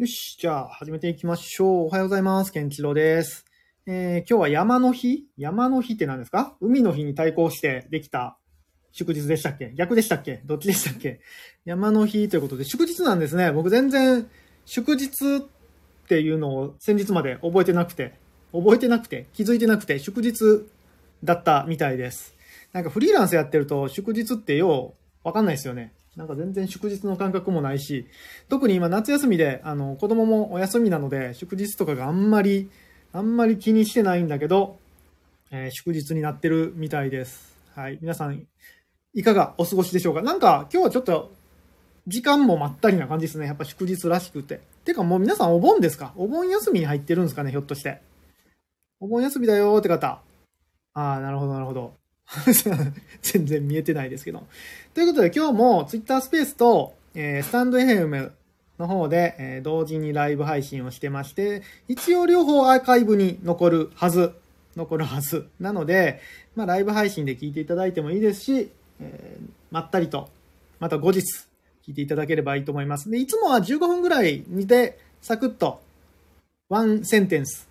よし、じゃあ始めていきましょう。おはようございます。ケンチロです。えー今日は山の日？山の日って何ですか？海の日に対抗してできた祝日でしたっけ？逆でしたっけ？どっちでしたっけ？山の日ということで、祝日なんですね。僕全然祝日っていうのを先日まで覚えてなくて、覚えてなくて、気づいてなくて、祝日だったみたいです。なんかフリーランスやってると祝日ってようわかんないですよね。なんか全然祝日の感覚もないし、特に今夏休みで、あの、子供もお休みなので、祝日とかがあんまり、あんまり気にしてないんだけど、えー祝日になってるみたいです。はい。皆さん、いかがお過ごしでしょうか？なんか今日はちょっと、時間もまったりな感じですね。やっぱ祝日らしくて。てかもう皆さんお盆ですか？お盆休みに入ってるんですかねひょっとして。お盆休みだよーって方。ああ、なるほど、なるほど。全然見えてないですけど。ということで今日も Twitter スペースと、えースタンド FM の方で、えー同時にライブ配信をしてまして、一応両方アーカイブに残るはず。残るはず。なので、まあライブ配信で聞いていただいてもいいですし、えーまったりと、また後日聞いていただければいいと思います。で、いつもは15分ぐらいにで、サクッと、ワンセンテンス、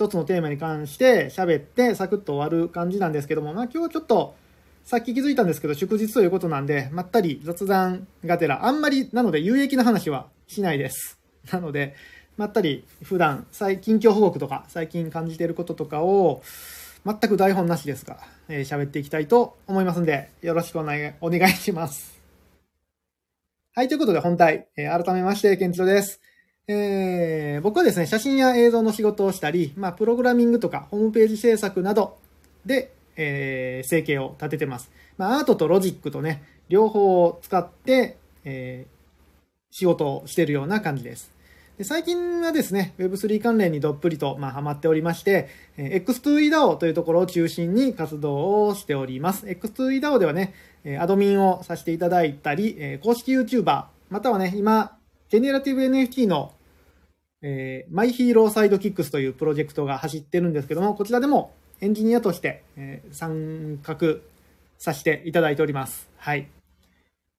一つのテーマに関して喋ってサクッと終わる感じなんですけども、まあ今日ちょっと、さっき気づいたんですけど、祝日ということなんで、まったり雑談がてら、あんまり、なので有益な話はしないです。なので、まったり普段、最近況報告とか、最近感じていることとかを、全く台本なしですが、えー喋っていきたいと思いますんで、よろしくお願い、お願いします。はい、ということで本題、えー改めまして、ケンチロです。えー僕はですね、写真や映像の仕事をしたり、まあ、プログラミングとか、ホームページ制作などで、えー生計を立ててます。まあ、アートとロジックとね、両方を使って、えー仕事をしてるような感じです。で最近はですね、Web3 関連にどっぷりと、まあ、ハマっておりまして、えー X2EDAO というところを中心に活動をしております。X2EDAO ではね、えアドミンをさせていただいたり、え公式 YouTuber、またはね、今、ジェネラティブ NFT の、えー、マイヒーローサイドキックスというプロジェクトが走ってるんですけども、こちらでもエンジニアとして、えー参画させていただいております。はい。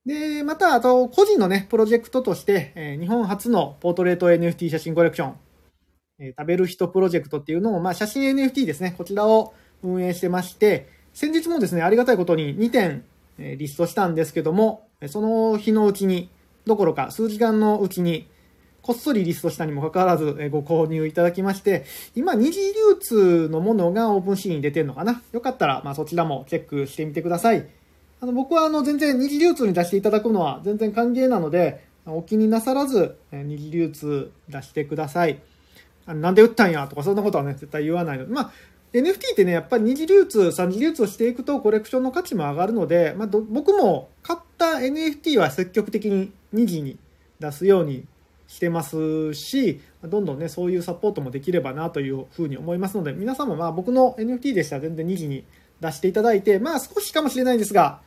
で、また、あと、個人のね、プロジェクトとして、えー日本初のポートレート NFT 写真コレクション、えー食べる人プロジェクトっていうのを、まあ、写真 NFT ですね、こちらを運営してまして、先日もですね、ありがたいことに2点、えーリストしたんですけども、その日のうちに、どころか数時間のうちに、こっそりリストしたにもかかわらずえーご購入いただきまして、今二次流通のものがオープンシーンに出てるのかな？よかったら、まあ、そちらもチェックしてみてください。あの、僕はあの、全然二次流通に出していただくのは全然歓迎なので、お気になさらず、えー二次流通出してください。あなんで売ったんやとかそんなことはね、絶対言わないので。まあ、NFT ってね、やっぱり二次流通、三次流通していくとコレクションの価値も上がるので、まあ、僕も買った NFT は積極的に二次に出すようにしてますし、どんどんね、そういうサポートもできればなというふうに思いますので、皆さんもまあ僕の NFT でしたら全然二次に出していただいて、まあ少しかもしれないんですが、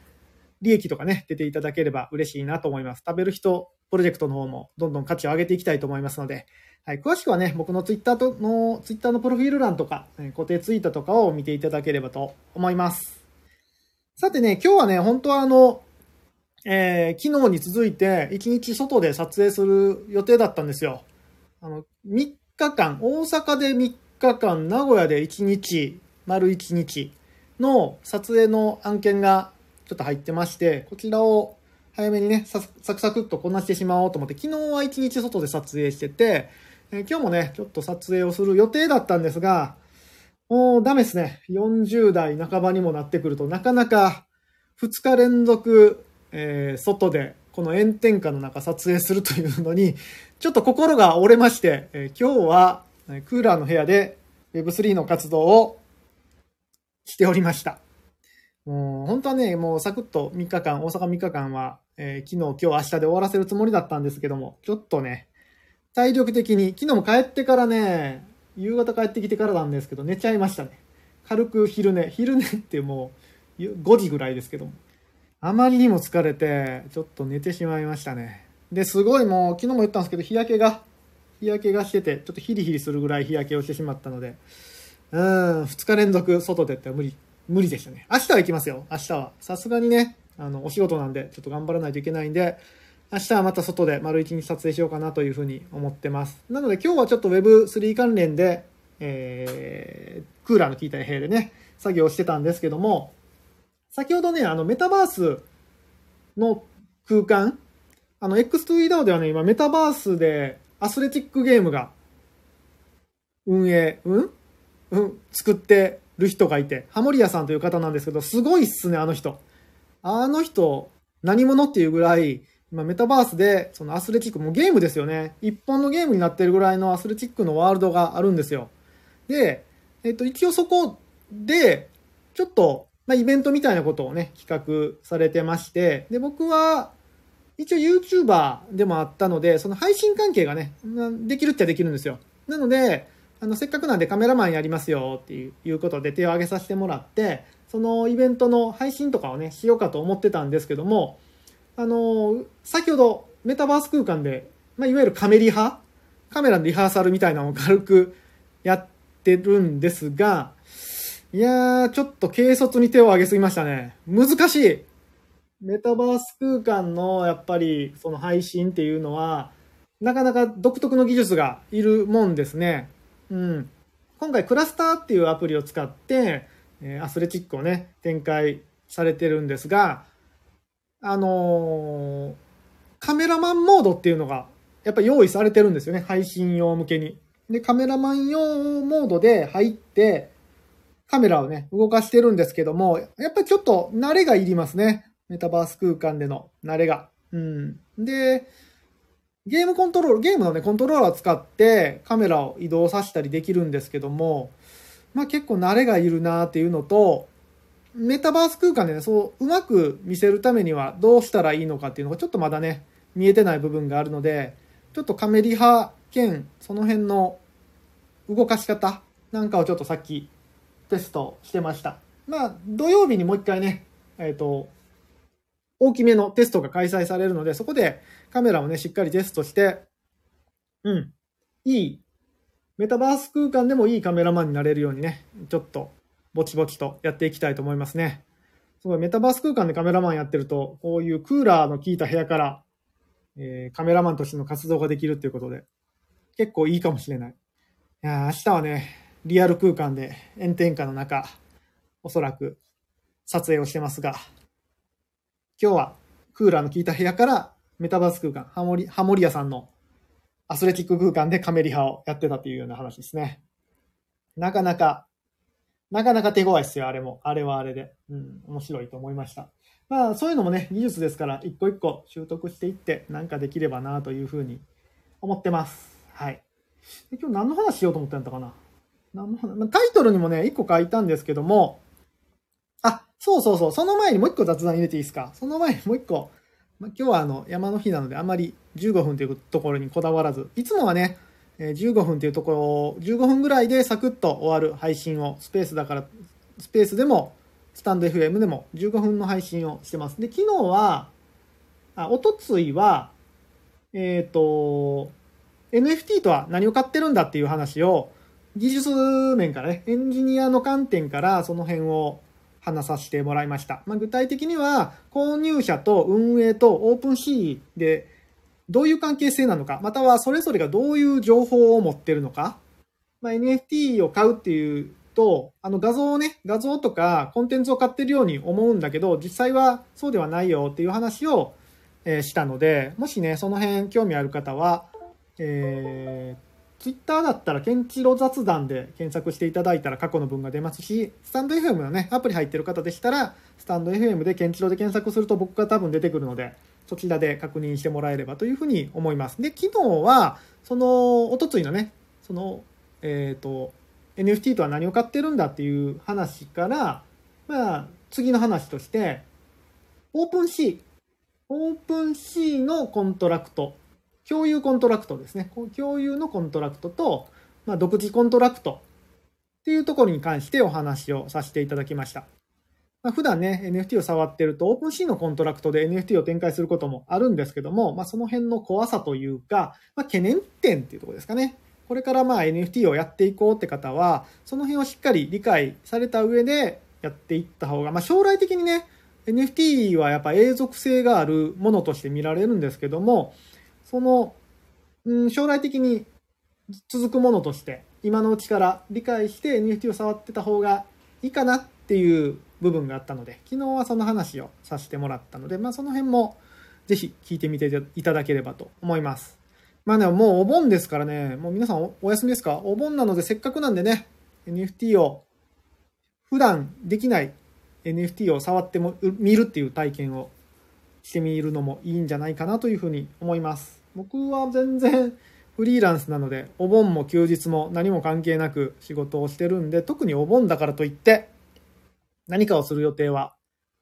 利益とかね、出ていただければ嬉しいなと思います。食べる人プロジェクトの方もどんどん価値を上げていきたいと思いますので、はい、詳しくはね、僕のツイッターとの、ツイッターのプロフィール欄とか、え固定ツイートとかを見ていただければと思います。さてね、今日はね、本当はあの、えー昨日に続いて1日外で撮影する予定だったんですよ。あの、3日間、大阪で3日間、名古屋で1日、丸1日の撮影の案件がちょっと入ってまして、こちらを早めにね、サクサクっとこなしてしまおうと思って、昨日は1日外で撮影してて、えー今日もね、ちょっと撮影をする予定だったんですが、もうダメですね。40代半ばにもなってくるとなかなか2日連続、えー外でこの炎天下の中撮影するというのに、ちょっと心が折れまして、えー今日はクーラーの部屋で Web3 の活動をしておりました。もう本当はね、もうサクッと3日間、大阪3日間は、えー昨日、今日、明日で終わらせるつもりだったんですけども、ちょっとね、体力的に、昨日も帰ってからね、夕方帰ってきてからなんですけど、寝ちゃいましたね。軽く昼寝。昼寝ってもう5時ぐらいですけども。あまりにも疲れて、ちょっと寝てしまいましたね。で、すごいもう、昨日も言ったんですけど、日焼けが、日焼けがしてて、ちょっとヒリヒリするぐらい日焼けをしてしまったので、うん、2日連続外でって無理、無理でしたね。明日は行きますよ、明日は。さすがにね、あの、お仕事なんで、ちょっと頑張らないといけないんで、明日はまた外で丸一日撮影しようかなというふうに思ってます。なので今日はちょっと Web3 関連で、えー、クーラーの効いた部屋でね、作業してたんですけども、先ほどね、あのメタバースの空間、あの X2EDAO ではね、今メタバースでアスレチックゲームが運営、うん？うん、作ってる人がいて、ハモリアさんという方なんですけど、すごいっすね、あの人。あの人、何者っていうぐらい、今メタバースで、そのアスレチック、もうゲームですよね。一本のゲームになってるぐらいのアスレチックのワールドがあるんですよ。で、えっと、一応そこで、ちょっと、まあ、イベントみたいなことをね、企画されてまして、で、僕は、一応 YouTuber でもあったので、その配信関係がね、できるっちゃできるんですよ。なので、あの、せっかくなんでカメラマンやりますよっていうことで手を挙げさせてもらって、そのイベントの配信とかをね、しようかと思ってたんですけども、あの、先ほどメタバース空間で、まあ、いわゆるカメリハカメラのリハーサルみたいなのを軽くやってるんですが、いやー、ちょっと軽率に手を挙げすぎましたね。難しい。メタバース空間のやっぱりその配信っていうのは、なかなか独特の技術がいるもんですね。うん。今回クラスターっていうアプリを使って、えアスレチックをね、展開されてるんですが、あのーカメラマンモードっていうのがやっぱ用意されてるんですよね。配信用向けに。で、カメラマン用モードで入って、カメラをね、動かしてるんですけども、やっぱりちょっと慣れがいりますね。メタバース空間での慣れが。うん。で、ゲームコントロール、ゲームのね、コントローラーを使ってカメラを移動させたりできるんですけども、まあ結構慣れがいるなっていうのと、メタバース空間でね、そう、うまく見せるためにはどうしたらいいのかっていうのがちょっとまだね、見えてない部分があるので、ちょっとカメリ派兼、その辺の動かし方なんかをちょっとさっきテストしてました。まあ、土曜日にもう一回ね、えっ、と、大きめのテストが開催されるので、そこでカメラをね、しっかりテストして、うん、いい、メタバース空間でもいいカメラマンになれるようにね、ちょっとぼちぼちとやっていきたいと思いますね。すごい、メタバース空間でカメラマンやってると、こういうクーラーの効いた部屋から、えーカメラマンとしての活動ができるっていうことで、結構いいかもしれない。いや明日はね、リアル空間で炎天下の中、おそらく撮影をしてますが、今日はクーラーの効いた部屋からメタバース空間、ハモリ、ハモリアさんのアスレチック空間でカメリハをやってたというような話ですね。なかなか、なかなか手強いですよ、あれも。あれはあれで。うん、面白いと思いました。まあ、そういうのもね、技術ですから、一個一個習得していって、なんかできればなというふうに思ってます。はい。今日何の話しようと思ってんだかな？何の話まあタイトルにもね、一個書いたんですけども、あ、そうそうそう、その前にもう一個雑談入れていいですか？その前にもう一個、まあ、今日はあの山の日なのであまり15分というところにこだわらず、いつもはね、え15分というところを15分ぐらいでサクッと終わる配信をスペースだから、スペースでもスタンド FM でも15分の配信をしてます。で、昨日は、あ、おとついは、えっ、と、NFT とは何を買ってるんだっていう話を技術面からね、エンジニアの観点からその辺を話させてもらいました。まあ、具体的には購入者と運営とオープンシーでどういう関係性なのか、またはそれぞれがどういう情報を持ってるのか、まあ、NFT を買うっていうと、あの画像をね、画像とかコンテンツを買ってるように思うんだけど、実際はそうではないよっていう話を、えしたので、もしね、その辺興味ある方は、えー、Twitter だったら、ケンチロ雑談で検索していただいたら過去の文が出ますし、スタンド FM のね、アプリ入ってる方でしたら、スタンド FM でケンチロで検索すると僕が多分出てくるので、そちらで確認してもらえればというふうに思います。で、昨日は、その、おとついのね、その、えっ、と、NFT とは何を買ってるんだっていう話から、まあ、次の話として、 OpenSea、OpenSea のコントラクト、共有コントラクトですね。共有のコントラクトと、まあ、独自コントラクトっていうところに関してお話をさせていただきました。まあ、普段ね、NFT を触ってると、 OpenSea のコントラクトで NFT を展開することもあるんですけども、まあ、その辺の怖さというか、まあ、懸念点っていうところですかね。これからまあ NFT をやっていこうって方は、その辺をしっかり理解された上でやっていった方が、まあ、将来的にね、NFT はやっぱ永続性があるものとして見られるんですけども、その、うん、将来的に続くものとして今のうちから理解して NFT を触ってた方がいいかなっていう部分があったので昨日はその話をさせてもらったので、まあ、その辺もぜひ聞いてみていただければと思います。まあね、もうお盆ですからね、もう皆さんお休みですか？お盆なのでせっかくなんでね、NFT を普段できない NFT を触っても見るっていう体験をしてみるのもいいんじゃないかなというふうに思います。僕は全然フリーランスなので、お盆も休日も何も関係なく仕事をしてるんで、特にお盆だからといって、何かをする予定は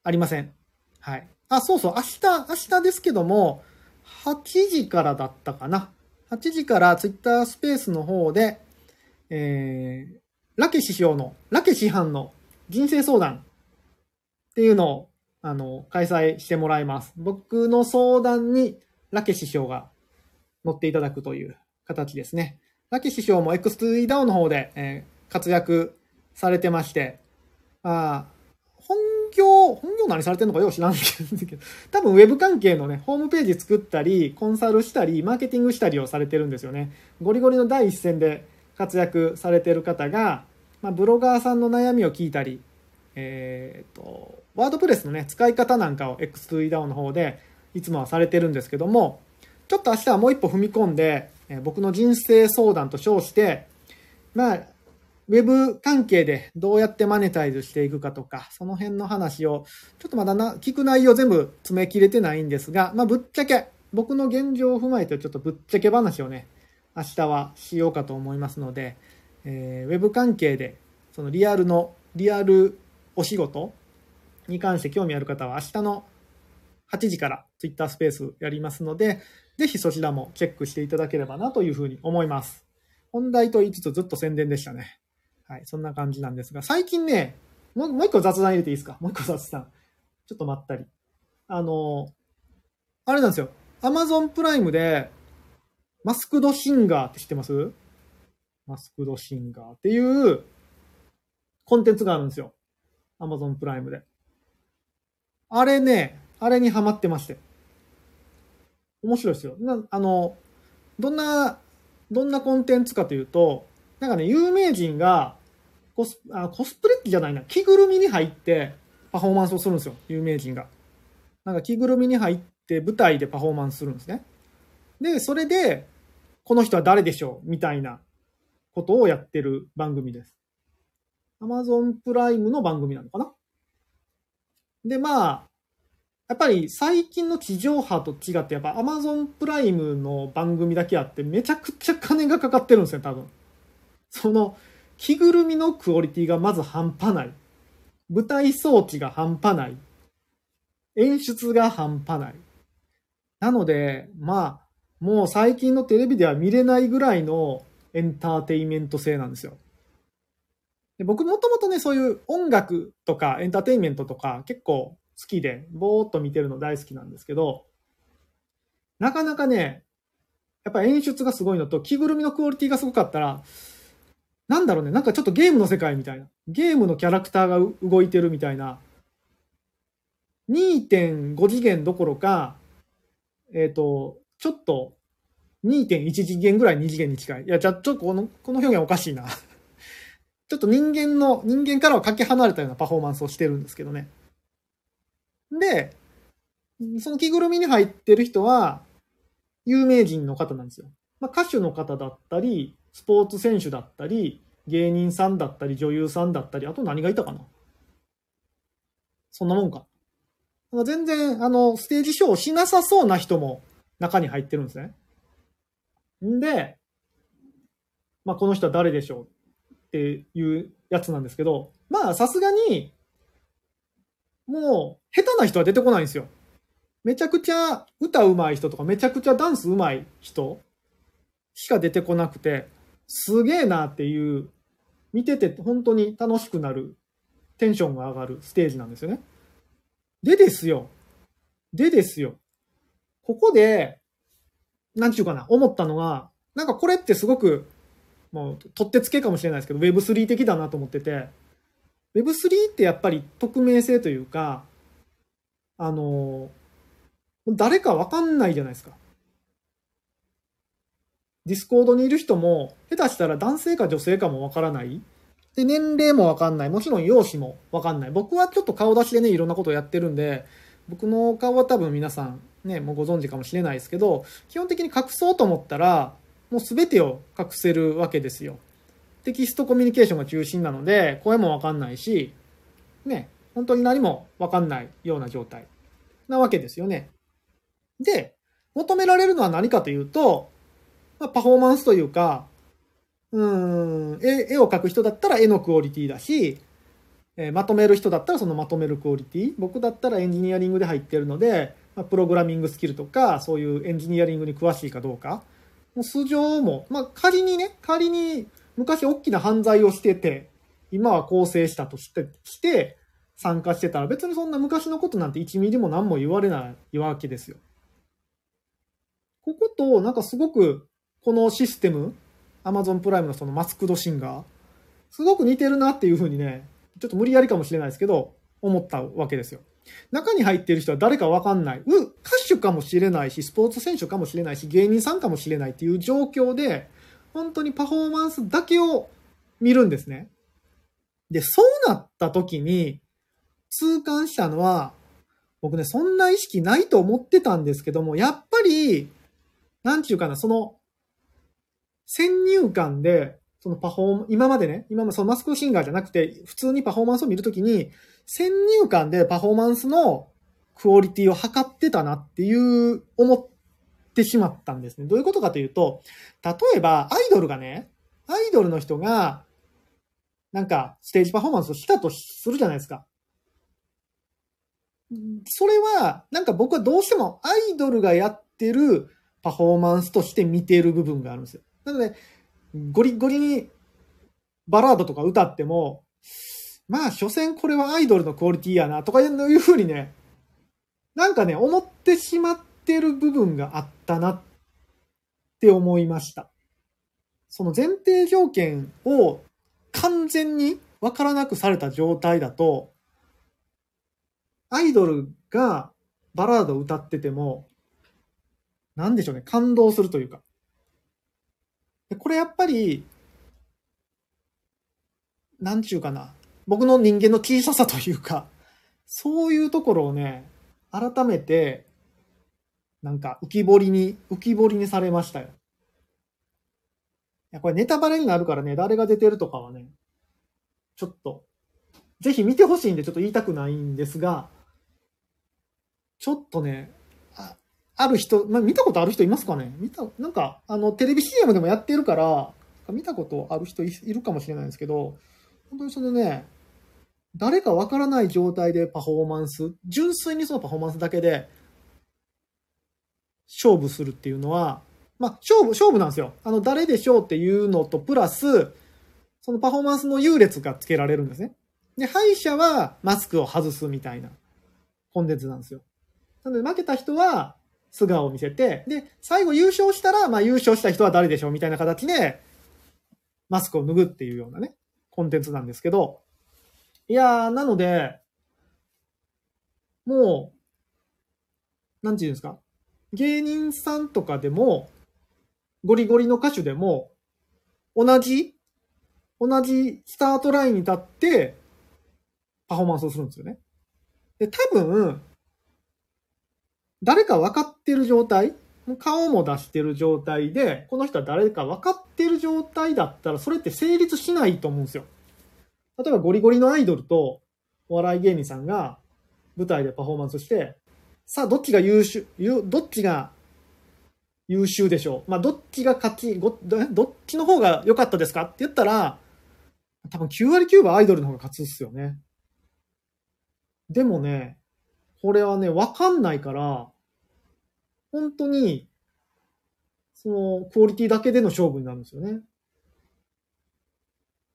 ありません。はい。あ、そうそう、明日、明日ですけども、8時からだったかな。8時からツイッタースペースの方で、えー、ラケ師匠の、ラケ師範の人生相談っていうのを、あの、開催してもらいます。僕の相談にラケ師匠が乗っていただくという形ですね。ラキ師匠も X2DAO の方で、え、活躍されてまして、あ本業、本業何されてるのかよう知らんけど、多分ウェブ関係のね、ホームページ作ったり、コンサルしたり、マーケティングしたりをされてるんですよね。ゴリゴリの第一線で活躍されてる方が、まあ、ブロガーさんの悩みを聞いたり、えっ、と、ワードプレスのね、使い方なんかを X2DAO の方でいつもはされてるんですけども、ちょっと明日はもう一歩踏み込んで、え僕の人生相談と称して、まあ、ウェブ関係でどうやってマネタイズしていくかとか、その辺の話を、ちょっとまだな、聞く内容全部詰め切れてないんですが、まあ、ぶっちゃけ、僕の現状を踏まえてちょっとぶっちゃけ話をね、明日はしようかと思いますので、えー、ウェブ関係で、そのリアルの、リアルお仕事に関して興味ある方は明日の8時から Twitter スペースやりますので、ぜひそちらもチェックしていただければなというふうに思います。本題と言いつつずっと宣伝でしたね。はい、そんな感じなんですが、最近ね、もう一個雑談入れていいですか？もう一個雑談。ちょっとまったり。あの、あれなんですよ。Amazon プライムで、マスクドシンガーって知ってます？マスクドシンガーっていうコンテンツがあるんですよ。Amazon プライムで。あれね、あれにハマってまして。面白いですよ。なあの、どんな、どんなコンテンツかというと、なんかね、有名人がコスあコスプレじゃないな、着ぐるみに入ってパフォーマンスをするんですよ、有名人が。なんか着ぐるみに入って舞台でパフォーマンスするんですね。で、それで、この人は誰でしょう？みたいなことをやってる番組です。Amazon プライムの番組なのかな？で、まあ、やっぱり最近の地上波と違って、やっぱ Amazon プライムの番組だけあってめちゃくちゃ金がかかってるんですよ、多分。その、着ぐるみのクオリティがまず半端ない。舞台装置が半端ない。演出が半端ない。なので、まあ、もう最近のテレビでは見れないぐらいのエンターテイメント性なんですよ。で僕もともとね、そういう音楽とかエンターテインメントとか結構好きで、ぼーっと見てるの大好きなんですけど、なかなかね、やっぱ演出がすごいのと、着ぐるみのクオリティがすごかったら、なんだろうね、なんかちょっとゲームの世界みたいな。ゲームのキャラクターが動いてるみたいな。2.5次元どころか、えっ、ー、と、ちょっと2.1次元ぐらい2次元に近い。いや、じゃ、ちょっとこの、この表現おかしいな。ちょっと人間の、人間からはかけ離れたようなパフォーマンスをしてるんですけどね。で、その着ぐるみに入ってる人は、有名人の方なんですよ。まあ、歌手の方だったり、スポーツ選手だったり、芸人さんだったり、女優さんだったり、あと何がいたかなそんなもんか。全然、あの、ステージショーしなさそうな人も中に入ってるんですね。んで、まあ、この人は誰でしょうっていうやつなんですけど、まあ、さすがに、もう、下手な人は出てこないんですよ。めちゃくちゃ歌うまい人とか、めちゃくちゃダンスうまい人しか出てこなくて、すげえなっていう、見てて本当に楽しくなる、テンションが上がるステージなんですよね。でですよ。でですよ。ここで、なんちゅうかな、思ったのが、なんかこれってすごく、もう、取ってつけかもしれないですけど、Web3 的だなと思ってて、Web3 ってやっぱり匿名性というか、あの、誰かわかんないじゃないですか。 Discord にいる人も、下手したら男性か女性かもわからない。で、年齢もわかんない。もちろん容姿もわかんない。僕はちょっと顔出しでね、いろんなことをやってるんで、僕の顔は多分皆さんね、もうご存知かもしれないですけど、基本的に隠そうと思ったら、もう全てを隠せるわけですよ。テキストコミュニケーションが中心なので、声もわかんないし、ね、本当に何もわかんないような状態なわけですよね。で、求められるのは何かというと、まあ、パフォーマンスというか、うん、絵を描く人だったら絵のクオリティだし、えー、まとめる人だったらそのまとめるクオリティ。僕だったらエンジニアリングで入ってるので、まあ、プログラミングスキルとか、そういうエンジニアリングに詳しいかどうか。もう素性も、まあ、仮にね、仮に昔大きな犯罪をしてて、今は更生したとして、して参加してたら別にそんな昔のことなんて1ミリも何も言われないわけですよ。ここと、なんかすごく、このシステム、Amazon プライムのそのマスクドシンガー、すごく似てるなっていうふうにね、ちょっと無理やりかもしれないですけど、思ったわけですよ。中に入っている人は誰かわかんない。う、歌手かもしれないし、スポーツ選手かもしれないし、芸人さんかもしれないっていう状況で、本当にパフォーマンスだけを見るんですね。で、そうなった時に、痛感したのは、僕ね、そんな意識ないと思ってたんですけども、やっぱり、なんちゅうかな、その、先入観で、そのパフォー今までね、今までそのマスクシンガーじゃなくて、普通にパフォーマンスを見るときに、先入観でパフォーマンスのクオリティを測ってたなっていう、思ってしまったんですね。どういうことかというと、例えば、アイドルがね、アイドルの人が、なんか、ステージパフォーマンスをしたとするじゃないですか。それは、なんか僕はどうしてもアイドルがやってるパフォーマンスとして見ている部分があるんですよ。なので、ゴリゴリにバラードとか歌っても、まあ、所詮これはアイドルのクオリティやな、とかいうふうにね、なんかね、思ってしまってる部分があったなって思いました。その前提条件を完全にわからなくされた状態だと、アイドルがバラードを歌ってても、なんでしょうね、感動するというか。これやっぱり、なんちゅうかな。僕の人間の小ささというか、そういうところをね、改めて、なんか浮き彫りに、浮き彫りにされましたよ。いや、これネタバレになるからね、誰が出てるとかはね、ちょっと、ぜひ見てほしいんでちょっと言いたくないんですが、ちょっとね、あある人、まあ、見たことある人いますかね？見た、なんか、あの、テレビ CM でもやってるから、見たことある人いるかもしれないんですけど、本当にそのね、誰かわからない状態でパフォーマンス、純粋にそのパフォーマンスだけで、勝負するっていうのは、まあ、勝負、勝負なんですよ。あの、誰でしょうっていうのと、プラス、そのパフォーマンスの優劣がつけられるんですね。で、敗者はマスクを外すみたいなコンテンツなんですよ。なので、負けた人は、素顔を見せて、で、最後優勝したら、まあ優勝した人は誰でしょうみたいな形で、マスクを脱ぐっていうようなね、コンテンツなんですけど、いやー、なので、もう、なんて言うんですか、芸人さんとかでも、ゴリゴリの歌手でも、同じ、同じスタートラインに立って、パフォーマンスをするんですよね。で、多分、誰か分かってる状態顔も出してる状態で、この人は誰か分かってる状態だったら、それって成立しないと思うんですよ。例えばゴリゴリのアイドルとお笑い芸人さんが舞台でパフォーマンスして、さあ、どっちが優秀、どっちが優秀でしょう？まあ、どっちが勝ち、どっちの方が良かったですか？って言ったら、多分9割9分アイドルの方が勝つっすよね。でもね、これはね、わかんないから、本当に、その、クオリティだけでの勝負になるんですよね。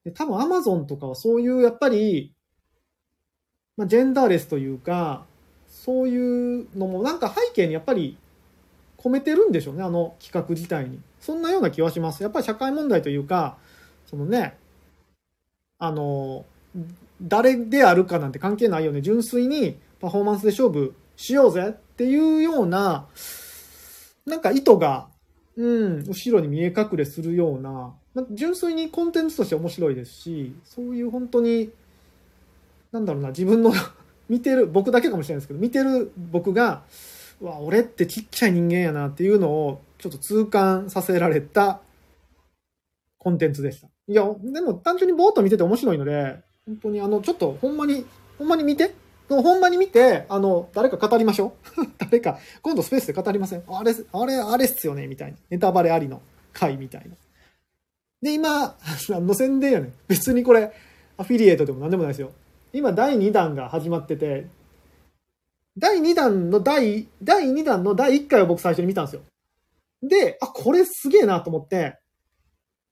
で、多分アマゾンとかはそういう、やっぱり、まあ、ジェンダーレスというか、そういうのもなんか背景にやっぱり込めてるんでしょうね、あの企画自体に。そんなような気はします。やっぱり社会問題というか、そのね、あの、誰であるかなんて関係ないよね。純粋にパフォーマンスで勝負しようぜっていうような、なんか意図が、うん、後ろに見え隠れするような、ま純粋にコンテンツとして面白いですし、そういう本当に、なんだろうな、自分の見てる、僕だけかもしれないですけど、見てる僕が、うわ、俺ってちっちゃい人間やなっていうのを、ちょっと痛感させられたコンテンツでした。いや、でも単純にぼーっと見てて面白いので、本当にあの、ちょっとほんまに、ほんまに見て。ほんまに見て、あの、誰か語りましょう。誰か、今度スペースで語りません。あれ、あれ、あれっすよね、みたいな。ネタバレありの回みたいな。で、今、何の宣伝やねん。別にこれ、アフィリエイトでも何でもないですよ。今、第2弾が始まってて、第2弾の第、第2弾の第1回を僕最初に見たんですよ。で、あ、これすげえなと思って、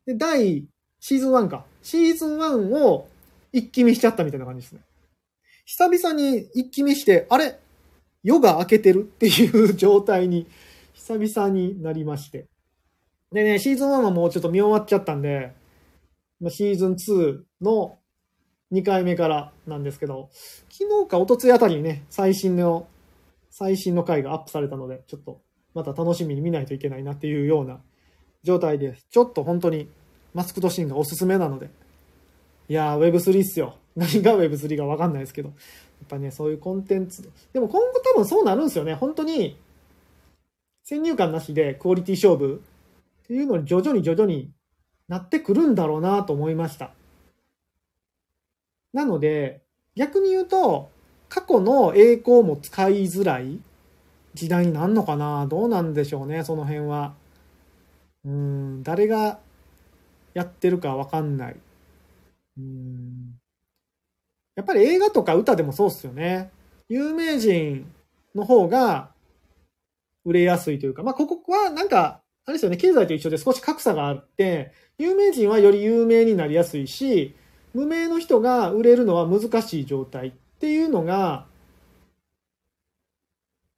で、第、シーズン1か。シーズン1を一気見しちゃったみたいな感じですね。久々に一気見して、あれ？夜が明けてる？っていう状態に久々になりまして。でね、シーズン1はもうちょっと見終わっちゃったんで、シーズン2の2回目からなんですけど、昨日か一昨日あたりにね、最新の、最新の回がアップされたので、ちょっとまた楽しみに見ないといけないなっていうような状態です。ちょっと本当にマスクドシーンがおすすめなので。いやー、Web3 っすよ。何が Web3 かわかんないですけど。やっぱね、そういうコンテンツ。でも今後多分そうなるんですよね。本当に、先入観なしでクオリティ勝負っていうのに徐々に徐々になってくるんだろうなと思いました。なので、逆に言うと、過去の栄光も使いづらい時代になるのかな？どうなんでしょうね、その辺は。うん、誰がやってるかわかんない。うんやっぱり映画とか歌でもそうっすよね。有名人の方が売れやすいというか、まあ、ここはなんか、あれですよね、経済と一緒で少し格差があって、有名人はより有名になりやすいし、無名の人が売れるのは難しい状態っていうのが、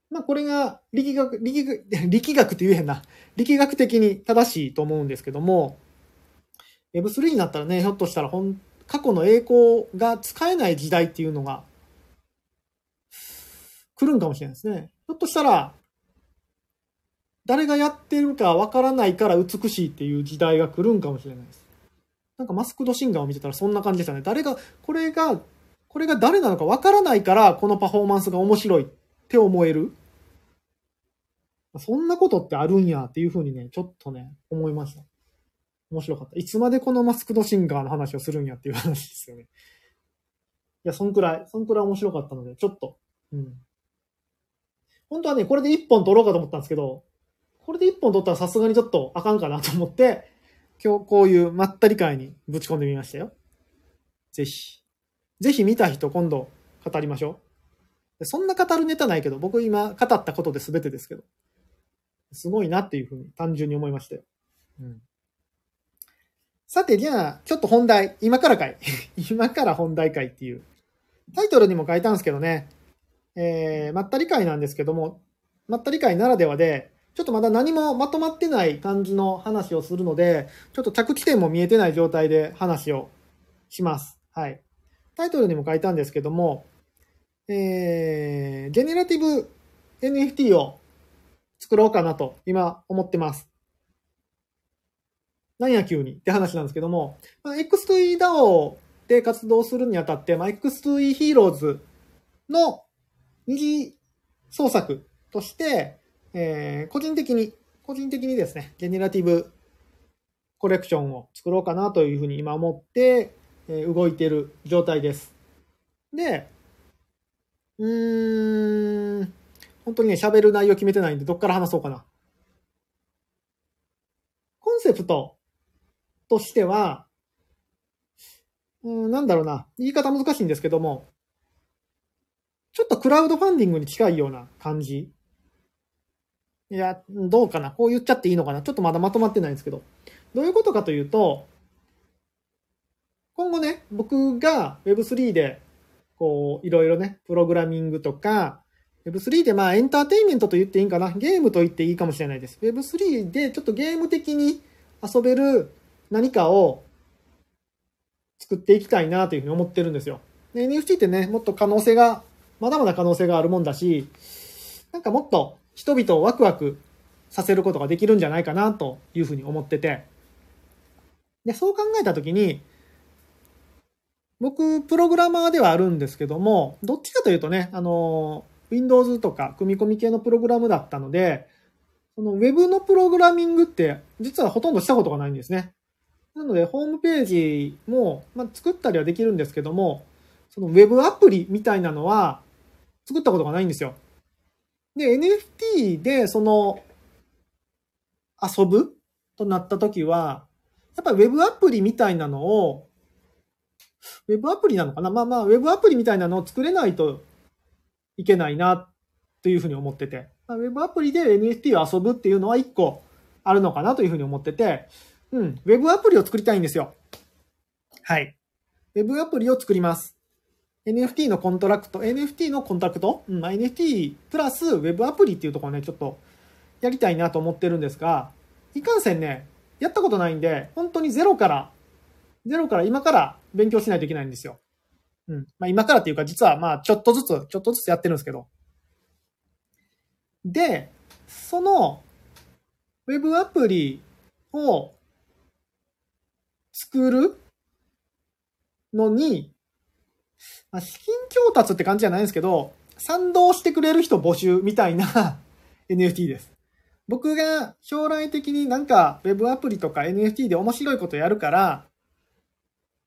まあこれが力学、力学、力学って言えへんな。力学的に正しいと思うんですけども、Web3 になったらね、ひょっとしたら本、過去の栄光が使えない時代っていうのが来るんかもしれないですね。ひょっとしたら、誰がやってるかわからないから美しいっていう時代が来るんかもしれないです。なんかマスクドシンガーを見てたらそんな感じでしたね。誰が、これが、これが誰なのかわからないから、このパフォーマンスが面白いって思える。そんなことってあるんやっていうふうにね、ちょっとね、思いました。面白かった。いつまでこのマスクドシンガーの話をするんやっていう話ですよね。いや、そんくらい、そんくらい面白かったので、ちょっと、うん。本当はね、これで一本取ろうかと思ったんですけど、これで一本取ったらさすがにちょっとあかんかなと思って、今日こういうまったり会にぶち込んでみましたよ。ぜひ。ぜひ見た人今度語りましょう。そんな語るネタないけど、僕今語ったことで全てですけど。すごいなっていうふうに単純に思いましたよ。うん。さて、じゃあ、ちょっと本題。今からかい。今から本題会っていう。タイトルにも書いたんですけどね。えー、まったり会なんですけども、まったり会ならではで、ちょっとまだ何もまとまってない感じの話をするので、ちょっと着地点も見えてない状態で話をします。はい。タイトルにも書いたんですけども、えー、ジェネラティブ NFT を作ろうかなと今思ってます。何や急にって話なんですけども、まあ、X2EDAO で活動するにあたって、まあ、X2E Heroes の二次創作として、えー、個人的に、個人的にですね、ジェネラティブコレクションを作ろうかなというふうに今思って、えー、動いている状態です。で、うーん、本当にね、喋る内容決めてないんで、どっから話そうかな。コンセプトとしては、うん、なんだろうな、言い方難しいんですけども、ちょっとクラウドファンディングに近いような感じいや、どうかな？こう言っちゃっていいのかな？ちょっとまだまとまってないんですけど。どういうことかというと、今後ね、僕が Web3 で、こう、いろいろね、プログラミングとか、Web3 でまあエンターテインメントと言っていいんかな？ゲームと言っていいかもしれないです。Web3 でちょっとゲーム的に遊べる何かを作っていきたいなというふうに思ってるんですよ。で NFT ってね、もっと可能性が、まだまだ可能性があるもんだし、なんかもっと人々をワクワクさせることができるんじゃないかなというふうに思ってて、で、そう考えたときに、僕、プログラマーではあるんですけども、どっちかというとね、あの、Windows とか組み込み系のプログラムだったので、その Web のプログラミングって実はほとんどしたことがないんですね。なので、ホームページも、まあ、作ったりはできるんですけども、その Web アプリみたいなのは作ったことがないんですよ。で、NFT でその遊ぶとなった時は、やっぱり Web アプリみたいなのをウェブアプリなのかな？まあまあ、ウェブアプリみたいなのを作れないといけないな、というふうに思ってて。まあ、ウェブアプリで NFT を遊ぶっていうのは一個あるのかなというふうに思ってて、うん、ウェブアプリを作りたいんですよ。はい。ウェブアプリを作ります。NFT のコントラクト、NFT のコントラクト、うん、NFT プラスウェブアプリっていうところね、ちょっとやりたいなと思ってるんですが、いかんせんね、やったことないんで、本当にゼロからゼロから今から勉強しないといけないんですよ。うん。まあ今からっていうか実はまあちょっとずつ、ちょっとずつやってるんですけど。で、そのウェブアプリを作るのに、まあ、資金調達って感じじゃないんですけど、賛同してくれる人募集みたいな NFT です。僕が将来的になんか Web アプリとか NFT で面白いことやるから、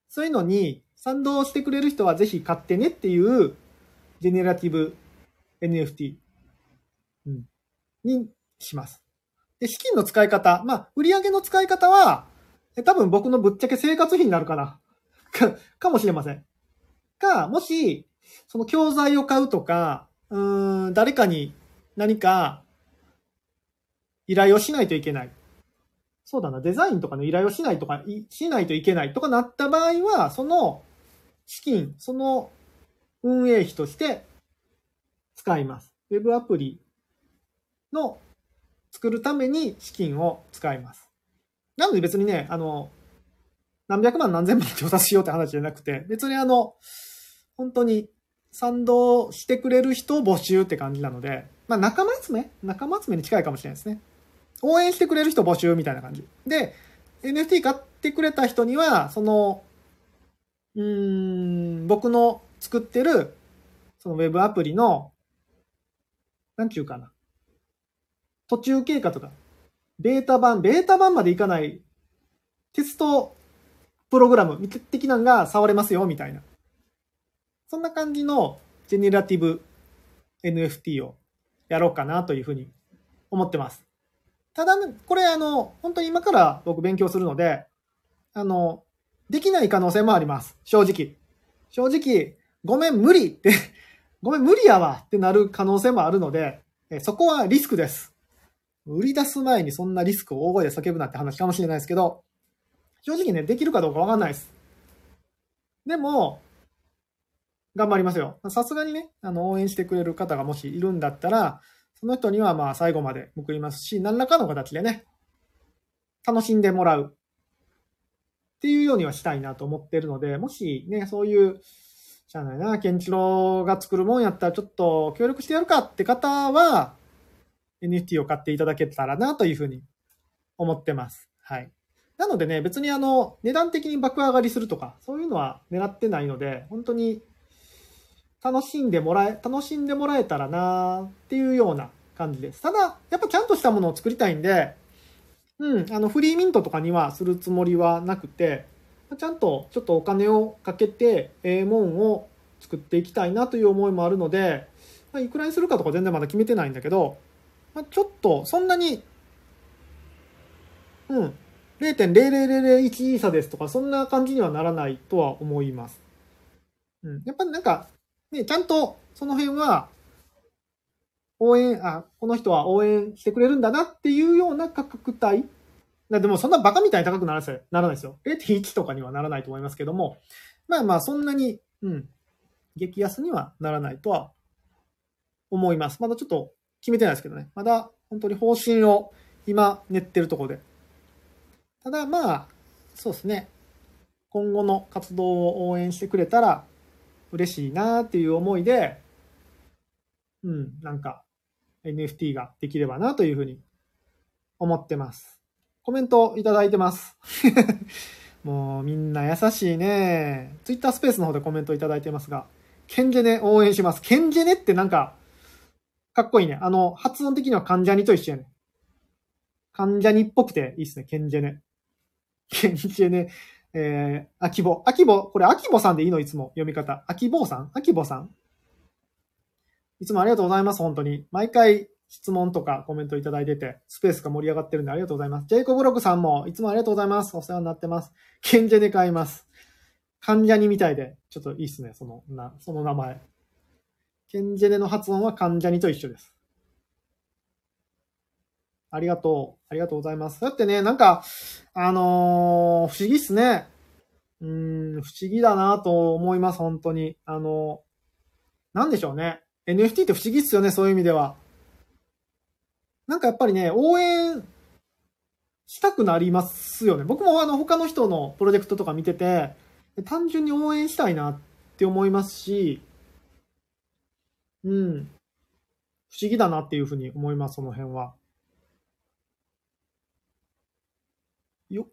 そういうのに賛同してくれる人はぜひ買ってねっていうジェネラティブ NFT、うん、にします。で、資金の使い方。まあ、売上の使い方は、多分僕のぶっちゃけ生活費になるかな。か、かもしれません。か、もし、その教材を買うとか、うん、誰かに何か依頼をしないといけない。そうだな、デザインとかの依頼をしないとか、しないといけないとかなった場合は、その資金、その運営費として使います。ウェブアプリの作るために資金を使います。なので別にね、あの、何百万何千万調達しようって話じゃなくて、別にあの、本当に賛同してくれる人を募集って感じなので、まあ仲間集め仲間集めに近いかもしれないですね。応援してくれる人募集みたいな感じ。で、NFT 買ってくれた人には、その、うん、僕の作ってる、そのウェブアプリの、なんちゅうかな。途中経過とか、ベータ版、ベータ版までいかない、テストプログラム的なのが触れますよ、みたいな。そんな感じのジェネラティブ NFT をやろうかなというふうに思ってます。ただ、ねこれあの、本当に今から僕勉強するので、あの、できない可能性もあります。正直。正直、ごめん、無理って ごめん、無理やわってなる可能性もあるので、そこはリスクです。売り出す前にそんなリスクを大声で叫ぶなって話かもしれないですけど、正直ね、できるかどうかわかんないです。でも、頑張りますよ。さすがにね、あの、応援してくれる方がもしいるんだったら、その人にはまあ最後まで報いますし、何らかの形でね、楽しんでもらうっていうようにはしたいなと思ってるので、もしね、そういう、しゃあないな、ケンチロが作るもんやったらちょっと協力してやるかって方は、NFT を買っていただけたらなというふうに思ってます。はい。なのでね、別にあの、値段的に爆上がりするとか、そういうのは狙ってないので、本当に楽しんでもらえ、楽しんでもらえたらなっていうような感じです。ただ、やっぱちゃんとしたものを作りたいんで、うん、あの、フリーミントとかにはするつもりはなくて、ちゃんとちょっとお金をかけて、ええもんを作っていきたいなという思いもあるので、まあ、いくらにするかとか全然まだ決めてないんだけど、まあ、ちょっとそんなに、うん、0.00001イーサですとか、そんな感じにはならないとは思います。うん、やっぱりなんか、ね、ちゃんとその辺は、応援、あ、この人は応援してくれるんだなっていうような価格帯。でもそんなバカみたいに高くならせならないですよ。0.1とかにはならないと思いますけども、まあまあそんなに、うん、激安にはならないとは思います。まだちょっと決めてないですけどね。まだ本当に方針を今練ってるとこで。ただまあ、そうですね。今後の活動を応援してくれたら、嬉しいなっていう思いで、うん、なんか、NFT ができればなというふうに思ってます。コメントいただいてます。もうみんな優しいね。Twitter スペースの方でコメントいただいてますが、ケンジェネ応援します。ケンジェネってなんか、かっこいいね。あの、発音的には関ジャニと一緒やね。関ジャニっぽくていいっすね、ケンジェネ。ケンジェネ、えー、アキボ。アキボ、これアキボさんでいいの？いつも読み方。アキボさん？アキボさん？いつもありがとうございます、本当に。毎回質問とかコメントいただいてて、スペースが盛り上がってるんでありがとうございます。ジェイコブログさんもいつもありがとうございます。お世話になってます。ケンジェネ買います。関ジャニみたいで、ちょっといいっすね、その、な、その名前。ケンジェネの発音は関ジャニと一緒です。ありがとう。ありがとうございます。だってね、なんか、あのー不思議っすね。うん、不思議だなと思います、本当に。あのーなんでしょうね。NFT って不思議っすよね、そういう意味では。なんかやっぱりね、応援したくなりますよね。僕もあの他の人のプロジェクトとか見てて、単純に応援したいなって思いますし、うん。不思議だなっていうふうに思います、その辺は。よっ。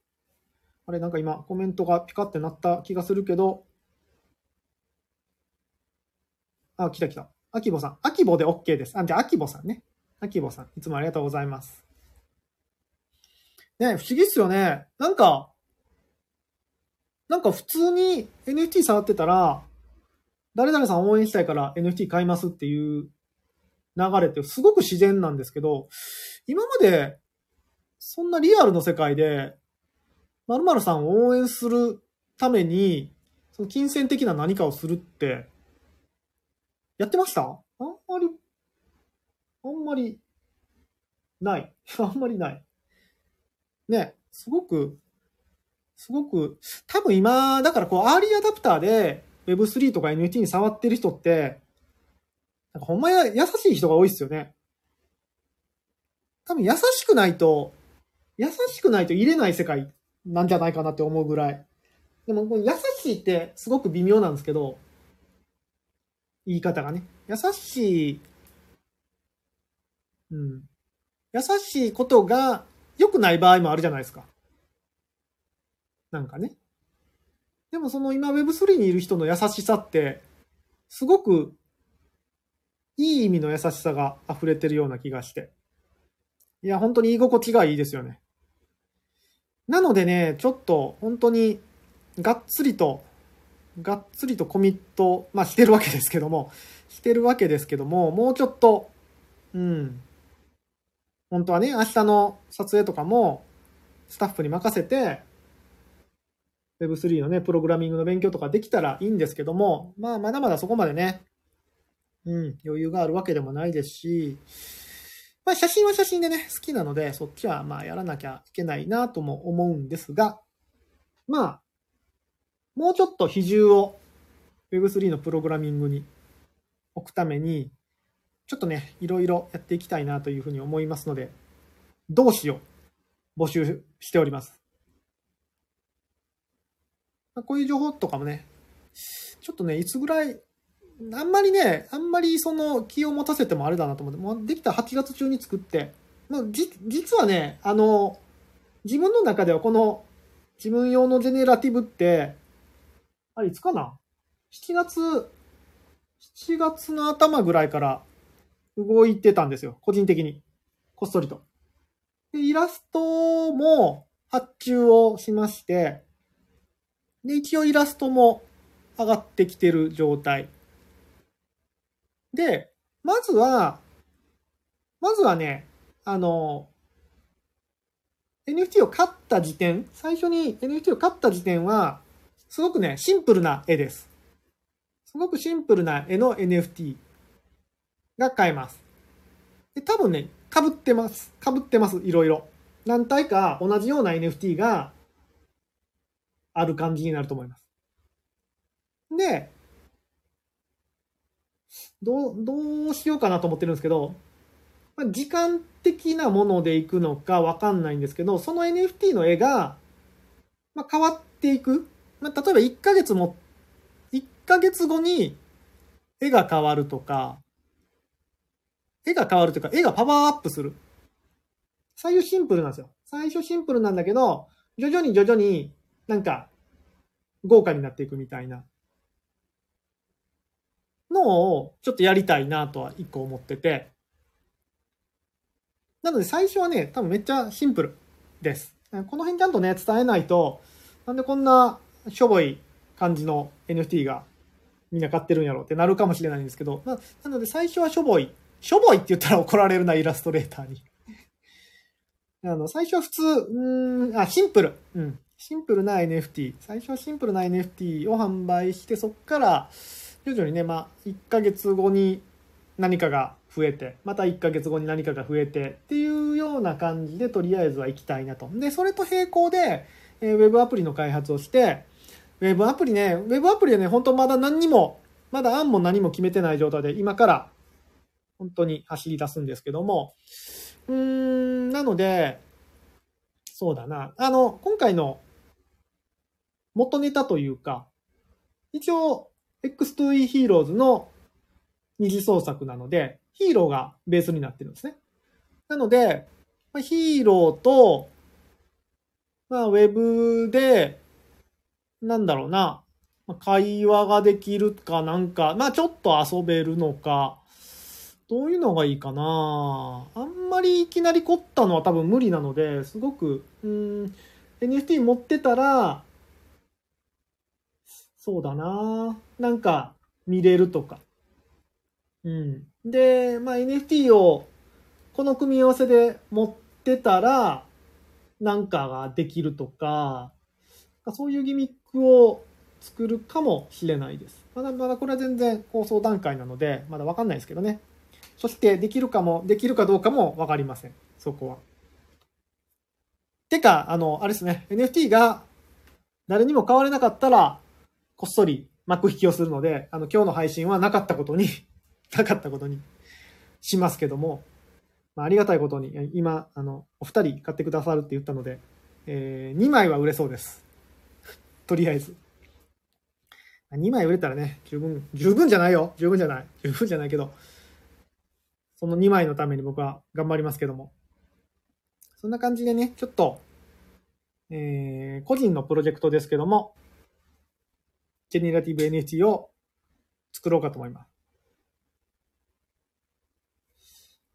あれ、なんか今コメントがピカってなった気がするけど、あ、来た来た。アキボさん。アキボで OK です。あ、じゃあ、アキボさんね。アキボさん。いつもありがとうございます。ね不思議っすよね。なんか、なんか普通に NFT 触ってたら、誰々さん応援したいから NFT 買いますっていう流れってすごく自然なんですけど、今まで、そんなリアルの世界で、〇〇さんを応援するために、その金銭的な何かをするって、やってました？あんまり、あんまり、ない。あんまりない。ね、すごく、すごく、多分今、だからこう、アーリーアダプターで Web3 とか NFT に触ってる人って、なんかほんまや優しい人が多いっすよね。多分優しくないと、優しくないと入れない世界なんじゃないかなって思うぐらい。でも、優しいってすごく微妙なんですけど、言い方がね。優しい、うん。優しいことが良くない場合もあるじゃないですか。なんかね。でもその今 Web3 にいる人の優しさって、すごくいい意味の優しさが溢れてるような気がして。いや、本当に居心地がいいですよね。なのでね、ちょっと本当にがっつりと、がっつりとコミット、まあしてるわけですけども、してるわけですけども、もうちょっと、うん。本当はね、明日の撮影とかもスタッフに任せて、Web3 のね、プログラミングの勉強とかできたらいいんですけども、まあまだまだそこまでね、うん、余裕があるわけでもないですし、まあ写真は写真でね、好きなので、そっちはまあやらなきゃいけないなとも思うんですが、まあ、もうちょっと比重を Web3 のプログラミングに置くために、ちょっとね、いろいろやっていきたいなというふうに思いますので、同志を募集しております。こういう情報とかもね、ちょっとね、いつぐらい、あんまりね、あんまりその気を持たせてもあれだなと思って、もうできたら8月中に作って、まあ、じ、実はね、あの、自分の中ではこの自分用のジェネラティブって、あれいつかな ?7 月、7月の頭ぐらいから動いてたんですよ。個人的に。こっそりと。で、イラストも発注をしまして、で、一応イラストも上がってきてる状態。で、まずは、まずはね、あの、NFT を買った時点、最初に NFT を買った時点は、すごくね、シンプルな絵です。すごくシンプルな絵の NFT が買えます。で、多分ね、被ってます。被ってます。いろいろ。何体か同じような NFT がある感じになると思います。で、どう、どうしようかなと思ってるんですけど、まあ、時間的なものでいくのかわかんないんですけど、その NFT の絵が、まあ、変わっていく。まあ、例えば1ヶ月も、1ヶ月後に絵が変わるとか、絵が変わるというか、絵がパワーアップする。最初シンプルなんですよ。最初シンプルなんだけど、徐々に徐々になんか豪華になっていくみたいなのをちょっとやりたいなとは一個思ってて。なので最初はね、多分めっちゃシンプルです。この辺ちゃんとね、伝えないと、なんでこんなしょぼい感じの NFT がみんな買ってるんやろうってなるかもしれないんですけど、まあ、なので最初はしょぼい。しょぼいって言ったら怒られるな、イラストレーターに。あの、最初は普通、うん、あ、シンプル。うん。シンプルな NFT。最初はシンプルな NFT を販売して、そっから、徐々にね、まあ、1ヶ月後に何かが増えて、また1ヶ月後に何かが増えてっていうような感じでとりあえずは行きたいなと。で、それと並行で、えー、ウェブアプリの開発をして、ウェブアプリね、ウェブアプリはね、本当まだ何にも、まだ案も何も決めてない状態で、今から本当に走り出すんですけども、うーん、なので、そうだな。あの、今回の元ネタというか、一応、X2E ヒーローズの二次創作なので、ヒーローがベースになってるんですね。なので、まあ、ヒーローと、まあ、ウェブで、なんだろうな、会話ができるかなんか、まあちょっと遊べるのか、どういうのがいいかなあんまりいきなり凝ったのは多分無理なので、すごく、うん、NFT 持ってたら、そうだななんか見れるとか。うん。で、まあ NFT をこの組み合わせで持ってたら、なんかができるとか、そういうギミックを作るかもしれないです。まだまだこれは全然構想段階なので、まだわかんないですけどね。そしてできるかも、できるかどうかもわかりません。そこは。てか、あの、あれですね、NFT が誰にも買われなかったら、こっそり幕引きをするので、あの、今日の配信はなかったことに なかったことにしますけども、まあ、ありがたいことに、今、あの、お二人買ってくださるって言ったので、えー、2枚は売れそうです。とりあえず。2枚売れたらね、十分、十分じゃないよ。十分じゃない。十分じゃないけど、その2枚のために僕は頑張りますけども。そんな感じでね、ちょっと、えー、個人のプロジェクトですけども、ジェネラティブ NFT を作ろうかと思います。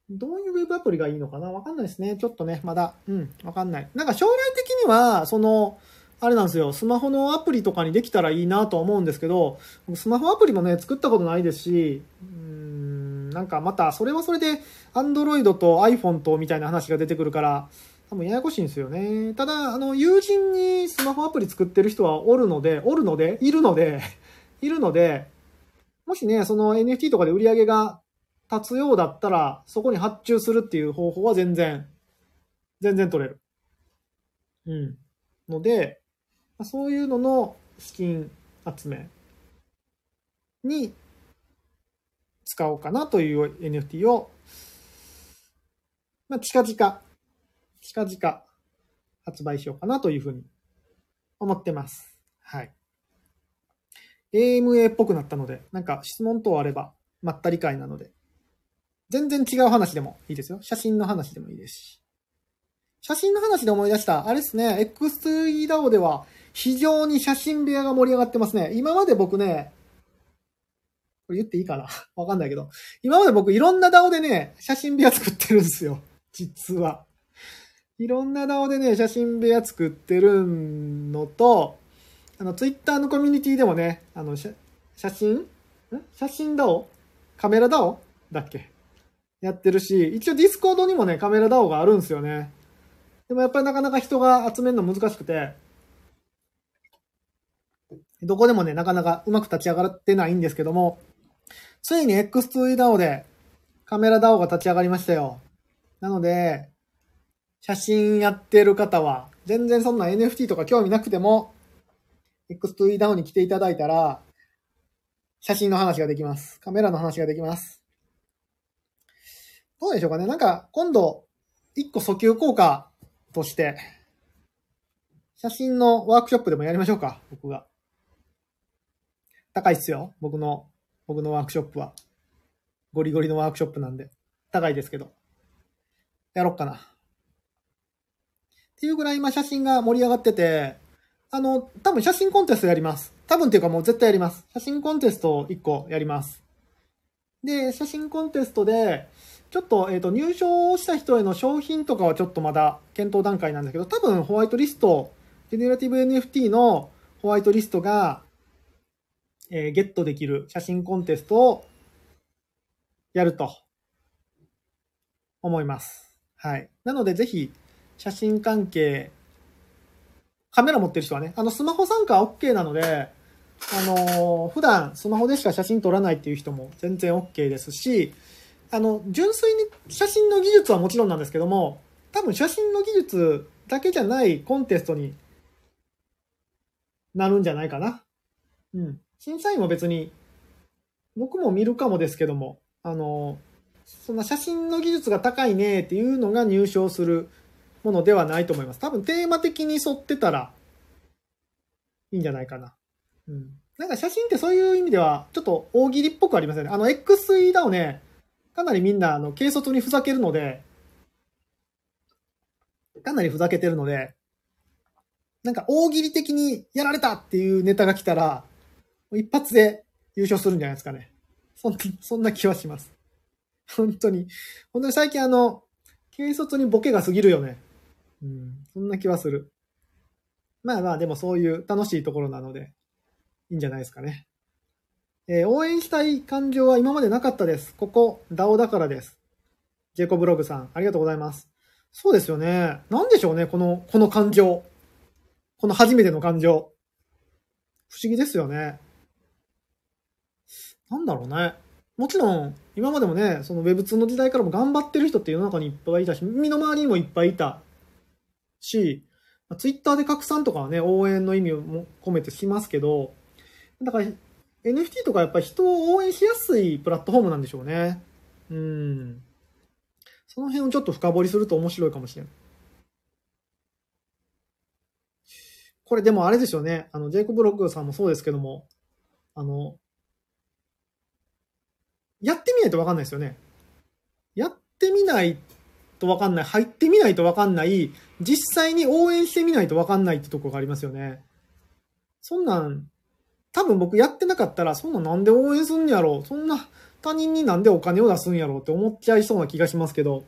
どういうウェブアプリがいいのかな？わかんないですね。ちょっとね、まだ。うん、わかんない。なんか将来的には、その、あれなんですよ、スマホのアプリとかにできたらいいなと思うんですけど、スマホアプリもね、作ったことないですし、うん、なんかまた、それはそれで、Android と iPhone とみたいな話が出てくるから、多分ややこしいんですよね。ただ、あの、友人にスマホアプリ作ってる人はおるので、おるので、いるので、いるので、もしね、その NFT とかで売り上げが立つようだったら、そこに発注するっていう方法は全然、全然取れる。うん。ので、そういうのの資金集めに使おうかなという NFT を、まあ、近々、近々発売しようかなというふうに思ってます。はい。AMA っぽくなったので、なんか質問等あれば、まったり会なので、全然違う話でもいいですよ。写真の話でもいいですし。写真の話で思い出した、あれですね、X3DAO では、非常に写真部屋が盛り上がってますね。今まで僕ね、これ言っていいかな？わかんないけど。今まで僕いろんな DAO でね、写真部屋作ってるんですよ。実は。いろんな DAO でね、写真部屋作ってるのと、あの、Twitter のコミュニティでもね、あの、写真？ん？写真 DAO? カメラ DAO? だっけ？やってるし、一応 Discord にもね、カメラ DAO があるんですよね。でもやっぱりなかなか人が集めるの難しくて、どこでもね、なかなかうまく立ち上がってないんですけども、ついに X2DAO でカメラ DAO が立ち上がりましたよ。なので、写真やってる方は、全然そんな NFT とか興味なくても、X2EDAO に来ていただいたら、写真の話ができます。カメラの話ができます。どうでしょうかねなんか、今度、一個訴求効果として、写真のワークショップでもやりましょうか僕が。高いっすよ。僕の、僕のワークショップは。ゴリゴリのワークショップなんで。高いですけど。やろっかな。っていうぐらい今写真が盛り上がってて、あの、多分写真コンテストやります。多分っていうかもう絶対やります。写真コンテスト1個やります。で、写真コンテストで、ちょっと、えっ、ー、と、入賞した人への商品とかはちょっとまだ検討段階なんだけど、多分ホワイトリスト、ジェネラティブ NFT のホワイトリストが、えー、ゲットできる写真コンテストをやると思います。はい。なので、ぜひ、写真関係、カメラ持ってる人はね、あの、スマホ参加は OK なので、あのー、普段スマホでしか写真撮らないっていう人も全然 OK ですし、あの、純粋に写真の技術はもちろんなんですけども、多分写真の技術だけじゃないコンテストになるんじゃないかな。うん。審査員も別に、僕も見るかもですけども、あの、そんな写真の技術が高いねっていうのが入賞するものではないと思います。多分テーマ的に沿ってたらいいんじゃないかな。うん。なんか写真ってそういう意味では、ちょっと大喜利っぽくありますよね。あの、X3 だをね、かなりみんな、あの、軽率にふざけるので、かなりふざけてるので、なんか大喜利的にやられたっていうネタが来たら、一発で優勝するんじゃないですかね。そんそんな気はします。本当に。本当に最近あの、軽率にボケが過ぎるよね。うん、そんな気はする。まあまあ、でもそういう楽しいところなので、いいんじゃないですかね。えー、応援したい感情は今までなかったです。ここ、DAO だからです。ジェコブログさん、ありがとうございます。そうですよね。なんでしょうね、この、この感情。この初めての感情。不思議ですよね。なんだろうね。もちろん、今までもね、その Web2 の時代からも頑張ってる人って世の中にいっぱいいたし、身の回りにもいっぱいいたし、Twitter で拡散とかはね、応援の意味を込めてしますけど、だから NFT とかやっぱり人を応援しやすいプラットフォームなんでしょうね。うん。その辺をちょっと深掘りすると面白いかもしれない。これでもあれですよね。あの、ジェイコブ・ロックさんもそうですけども、あの、やってみないとわかんないですよね。やってみないとわかんない。入ってみないとわかんない。実際に応援してみないとわかんないってとこがありますよね。そんなん多分僕やってなかったら、そんなんなんで応援すんやろ。うそんな他人になんでお金を出すんやろうって思っちゃいそうな気がしますけど、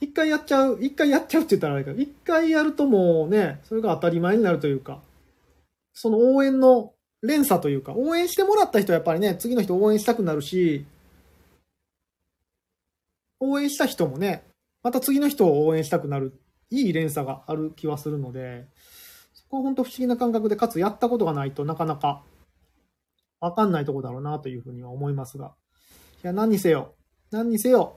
一回やっちゃう、一回やっちゃうって言ったらあれか、一回やるともうね、それが当たり前になるというか、その応援の連鎖というか、応援してもらった人はやっぱりね、次の人応援したくなるし、応援した人もね、また次の人を応援したくなる、いい連鎖がある気はするので、そこれ本当不思議な感覚で、かつやったことがないとなかなかわかんないとこだろうなというふうには思いますが。いや、何にせよ、何にせよ、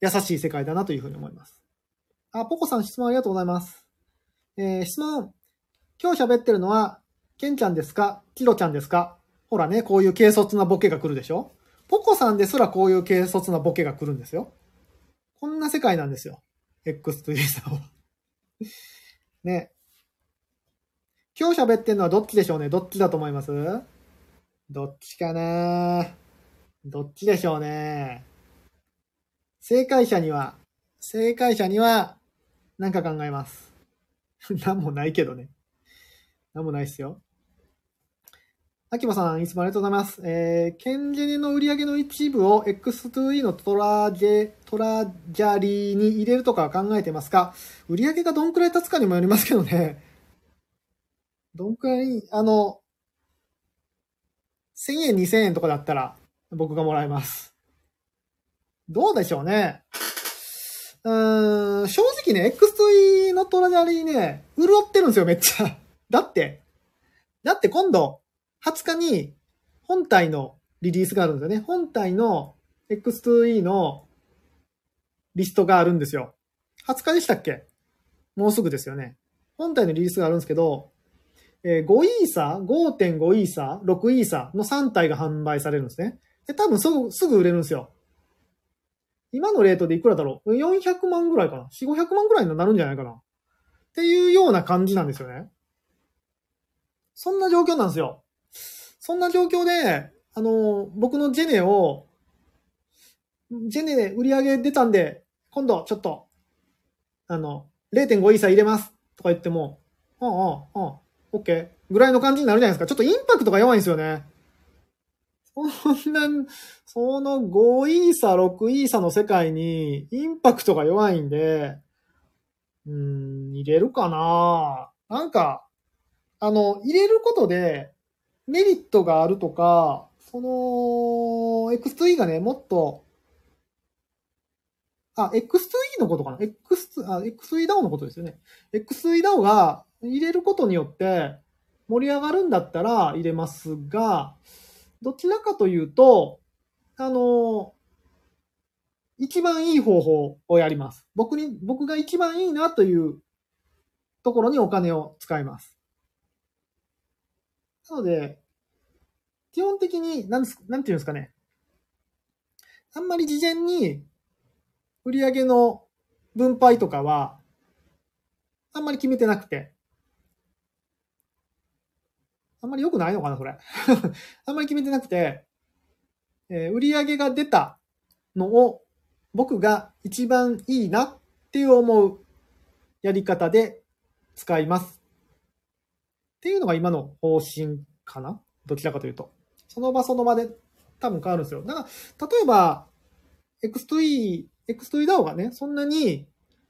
優しい世界だなというふうに思います。あ、ポコさん質問ありがとうございます。えー、質問。今日喋ってるのは、ケンちゃんですか？キロちゃんですか？ほらね、こういう軽率なボケが来るでしょ？ポコさんですらこういう軽率なボケが来るんですよ。こんな世界なんですよ。X というさは。ね。今日喋ってんのはどっちでしょうね？どっちだと思います？どっちかな？どっちでしょうね？正解者には、正解者には、なんか考えます。なんもないけどね。なんもないっすよ。秋葉さん、いつもありがとうございます。えー、ケンジェネの売り上げの一部を X2E のトラジェ、トラジャリーに入れるとか考えてますか？売り上げがどんくらい経つかにもよりますけどね。どんくらい、あの、1000円、2000円とかだったら僕がもらえます。どうでしょうね。うーん、正直ね、X2E のトラジャリーね、潤ってるんですよ、めっちゃ。だって、だって今度、20日に本体のリリースがあるんですよね。本体の X2E のリストがあるんですよ。20日でしたっけ？もうすぐですよね。本体のリリースがあるんですけど、えー、5イーサ、5.5イーサ、6イーサの3体が販売されるんですね。で、多分すぐ、すぐ売れるんですよ。今のレートでいくらだろう ?400 万ぐらいかな ?4、500万ぐらいになるんじゃないかな？っていうような感じなんですよね。そんな状況なんですよ。そんな状況で、あの、僕のジェネを、ジェネで売り上げ出たんで、今度ちょっと、あの、0.5イーサ入れますとか言っても、ああ、ああ、オッケー。ぐらいの感じになるじゃないですか。ちょっとインパクトが弱いんですよね。そんな、その5イーサ、6イーサの世界にインパクトが弱いんで、うん、入れるかななんか、あの、入れることでメリットがあるとか、その、X2E がね、もっと、あ、X2E のことかな ?X2、あ、X2EDAO のことですよね。X2EDAO が入れることによって盛り上がるんだったら入れますが、どちらかというと、あの、一番いい方法をやります。僕に、僕が一番いいなというところにお金を使います。なので、基本的に、なんす、なんていうんですかね。あんまり事前に売上の分配とかは、あんまり決めてなくて。あんまり良くないのかな、それ。あんまり決めてなくて、えー、売上が出たのを僕が一番いいなっていう思うやり方で使います。っていうのが今の方針かな？どちらかというと。その場その場で多分変わるんですよ。だから、例えば、X2E、X2EDAO がね、そんなに、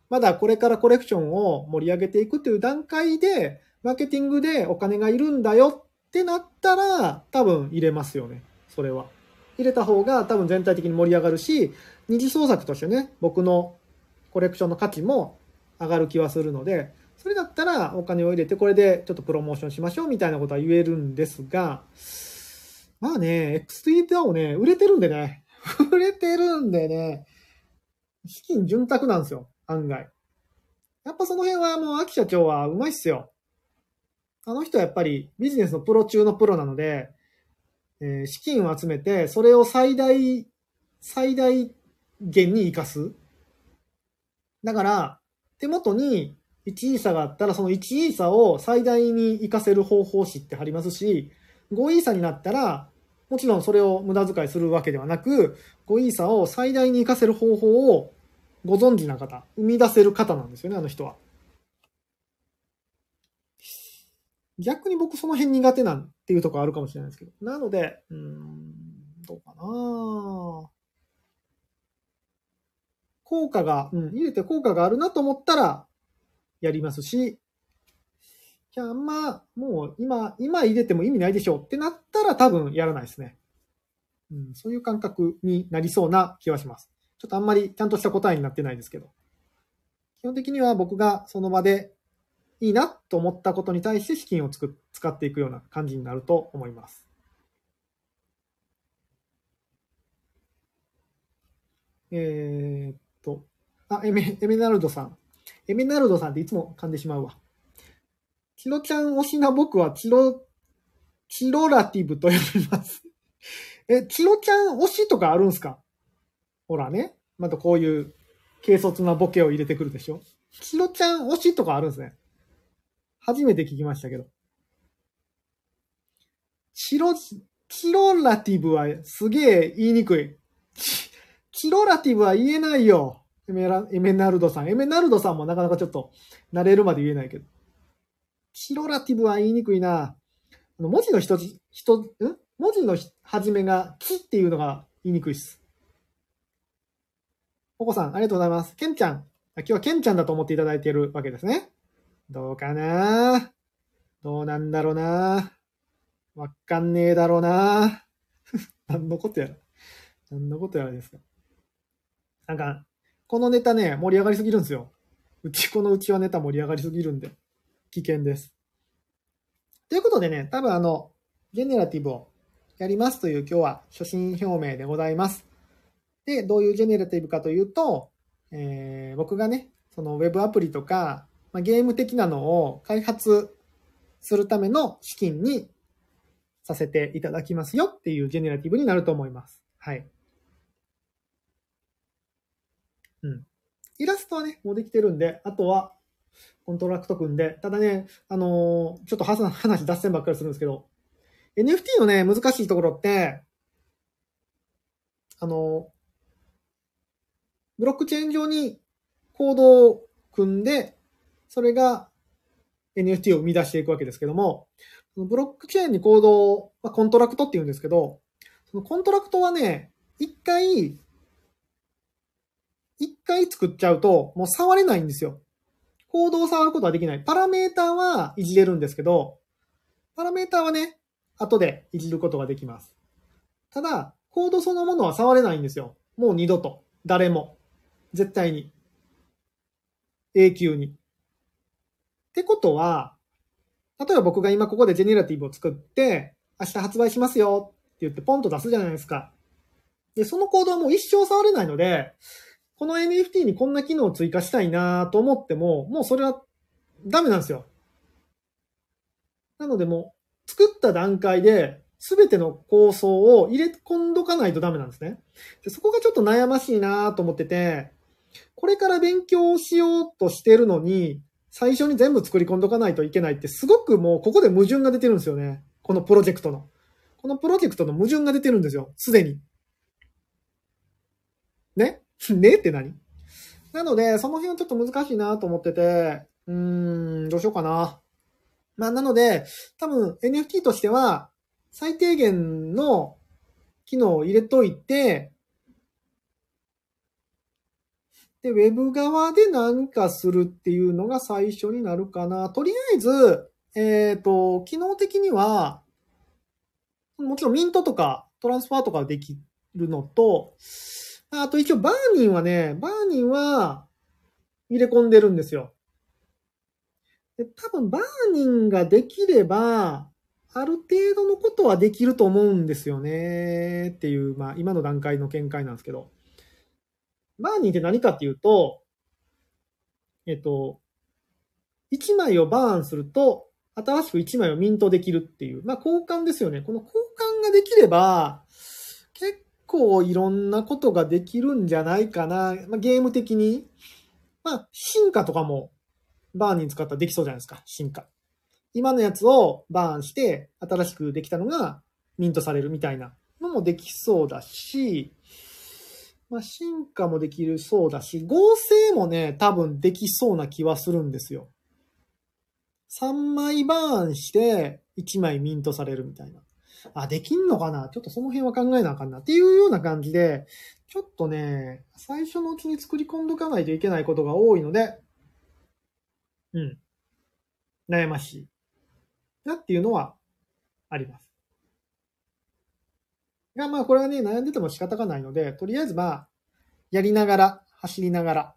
まだこれからコレクションを盛り上げていくという段階で、マーケティングでお金がいるんだよってなったら、多分入れますよね。それは。入れた方が多分全体的に盛り上がるし、二次創作としてね、僕のコレクションの価値も上がる気はするので、それだったらお金を入れてこれでちょっとプロモーションしましょうみたいなことは言えるんですが、まあね、X3 をね、売れてるんでね、売れてるんでね、資金潤沢なんですよ、案外。やっぱその辺はもう秋社長はうまいっすよ。あの人はやっぱりビジネスのプロ中のプロなので、えー、資金を集めて、それを最大、最大限に活かす。だから、手元に1イーサがあったら、その1イーサを最大に活かせる方法を知ってはりますし、5イーサになったら、もちろんそれを無駄遣いするわけではなく、5イーサを最大に活かせる方法をご存知な方、生み出せる方なんですよね、あの人は。逆に僕その辺苦手なんっていうとこあるかもしれないですけど。なので、うん、どうかな効果が、うん、入れて効果があるなと思ったら、やりますし、じゃああんま、もう今、今入れても意味ないでしょうってなったら多分やらないですね。うん、そういう感覚になりそうな気はします。ちょっとあんまりちゃんとした答えになってないですけど。基本的には僕がその場でいいなと思ったことに対して資金をつく使っていくような感じになると思います。えー、っと、あ、エメ、エメナルドさん。エメナルドさんっていつも噛んでしまうわ。チロちゃん推しな僕はチロ、チロラティブと呼びます。え、チロちゃん推しとかあるんすか？ほらね。またこういう軽率なボケを入れてくるでしょチロちゃん推しとかあるんですね。初めて聞きましたけど。チロ、チロラティブはすげえ言いにくい。チロラティブは言えないよ。エメラ、エメナルドさん。エメナルドさんもなかなかちょっと慣れるまで言えないけど。チロラティブは言いにくいな。あの文字の人、人、ん？文字の始めがキっていうのが言いにくいっす。お子さん、ありがとうございます。ケンちゃん。今日はケンちゃんだと思っていただいているわけですね。どうかな？どうなんだろうな？わかんねえだろうな？何のことやら。何のことやらですか。なんか、このネタね、盛り上がりすぎるんですよ。うち、このうちはネタ盛り上がりすぎるんで、危険です。ということでね、多分あの、ジェネラティブをやりますという今日は初心表明でございます。で、どういうジェネラティブかというと、えー、僕がね、そのウェブアプリとか、まあ、ゲーム的なのを開発するための資金にさせていただきますよっていうジェネラティブになると思います。はい。うん。イラストはね、もうできてるんで、あとは、コントラクト組んで、ただね、あのー、ちょっと話脱線ばっかりするんですけど、NFT のね、難しいところって、あの、ブロックチェーン上にコードを組んで、それが NFT を生み出していくわけですけども、ブロックチェーンにコードを、まあ、コントラクトって言うんですけど、そのコントラクトはね、一回、一回作っちゃうと、もう触れないんですよ。コードを触ることはできない。パラメーターはいじれるんですけど、パラメーターはね、後でいじることができます。ただ、コードそのものは触れないんですよ。もう二度と。誰も。絶対に。永久に。ってことは、例えば僕が今ここでジェネラティブを作って、明日発売しますよって言ってポンと出すじゃないですか。で、そのコードはもう一生触れないので、この NFT にこんな機能を追加したいなと思っても、もうそれはダメなんですよ。なのでもう、作った段階で、すべての構想を入れ込んどかないとダメなんですね。でそこがちょっと悩ましいなと思ってて、これから勉強しようとしてるのに、最初に全部作り込んどかないといけないってすごくもうここで矛盾が出てるんですよね。このプロジェクトの。このプロジェクトの矛盾が出てるんですよ。すでに。ね？ねって何なので、その辺はちょっと難しいなと思ってて、うーん、どうしようかな。まあ、なので、多分 NFT としては、最低限の機能を入れといて、で、ウェブ側で何かするっていうのが最初になるかな。とりあえず、えっ、ー、と、機能的には、もちろんミントとかトランスファーとかできるのと、あと一応バーニンはね、バーニンは入れ込んでるんですよ。で多分バーニンができれば、ある程度のことはできると思うんですよね。っていう、まあ今の段階の見解なんですけど。バーニンって何かっていうと、えっと、1枚をバーンすると、新しく1枚をミントできるっていう、まあ交換ですよね。この交換ができれば、構いろんなことができるんじゃないかな。まあ、ゲーム的に。まあ、進化とかもバーニン使ったらできそうじゃないですか。進化。今のやつをバーンして、新しくできたのがミントされるみたいなのもできそうだし、まあ、進化もできるそうだし、合成もね、多分できそうな気はするんですよ。3枚バーンして1枚ミントされるみたいな。あ、できんのかな？ちょっとその辺は考えなあかんなっていうような感じで、ちょっとね、最初のうちに作り込んどかないといけないことが多いので、うん。悩ましい。なっていうのはあります。が、まあこれはね、悩んでても仕方がないので、とりあえずまあ、やりながら、走りながら、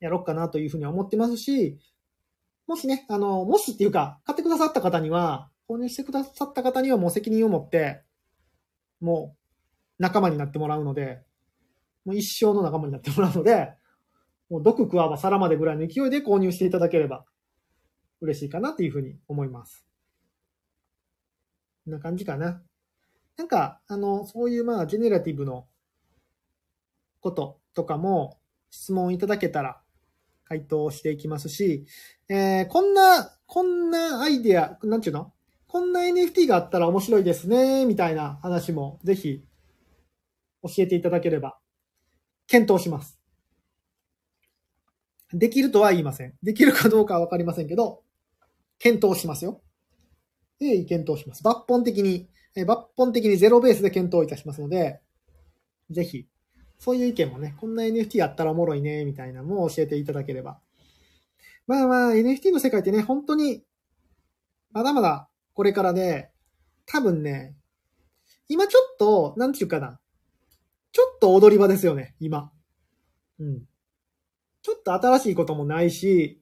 やろうかなというふうに思ってますし、もしね、あの、もしっていうか、買ってくださった方には、購入してくださった方にはもう責任を持って、もう仲間になってもらうので、もう一生の仲間になってもらうので、もう毒食わば皿までぐらいの勢いで購入していただければ嬉しいかなというふうに思います。こんな感じかな。なんか、あの、そういうまあ、ジェネラティブのこととかも質問いただけたら回答していきますし、えー、こんな、こんなアイデア、なんちゅうの？こんな NFT があったら面白いですね、みたいな話もぜひ教えていただければ検討します。できるとは言いません。できるかどうかはわかりませんけど、検討しますよ。ええ、検討します。抜本的にえ抜本的にゼロベースで検討いたしますので、ぜひ、そういう意見もね、こんな NFT あったらおもろいね、みたいなのを教えていただければ。まあまあ、NFT の世界ってね、本当に、まだまだこれからで、多分ね、今ちょっと、なんていうかな。ちょっと踊り場ですよね、今。うん。ちょっと新しいこともないし、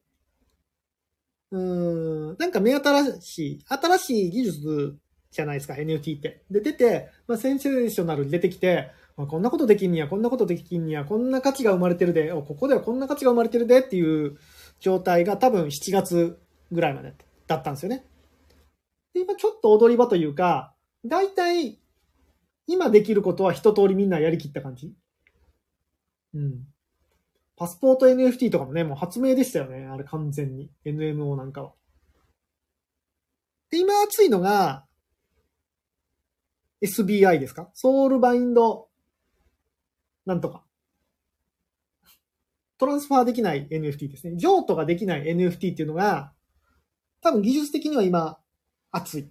うーん、なんか目新しい、新しい技術じゃないですか、NFT って。で、出て、まあ、センセーショナルに出てきて、まあ、こんなことできんにや、こんなことできんにや、こんな価値が生まれてるで、ここではこんな価値が生まれてるでっていう状態が多分7月ぐらいまでだったんですよね。で、今ちょっと踊り場というか、大体、今できることは一通りみんなやりきった感じ。うん。パスポート NFT とかもね、もう発明でしたよね。あれ完全に。NMO なんかは。で、今熱いのが、SBI ですか？ソウルバインドなんとか。トランスファーできない NFT ですね。譲渡ができない NFT っていうのが、多分技術的には今、熱い。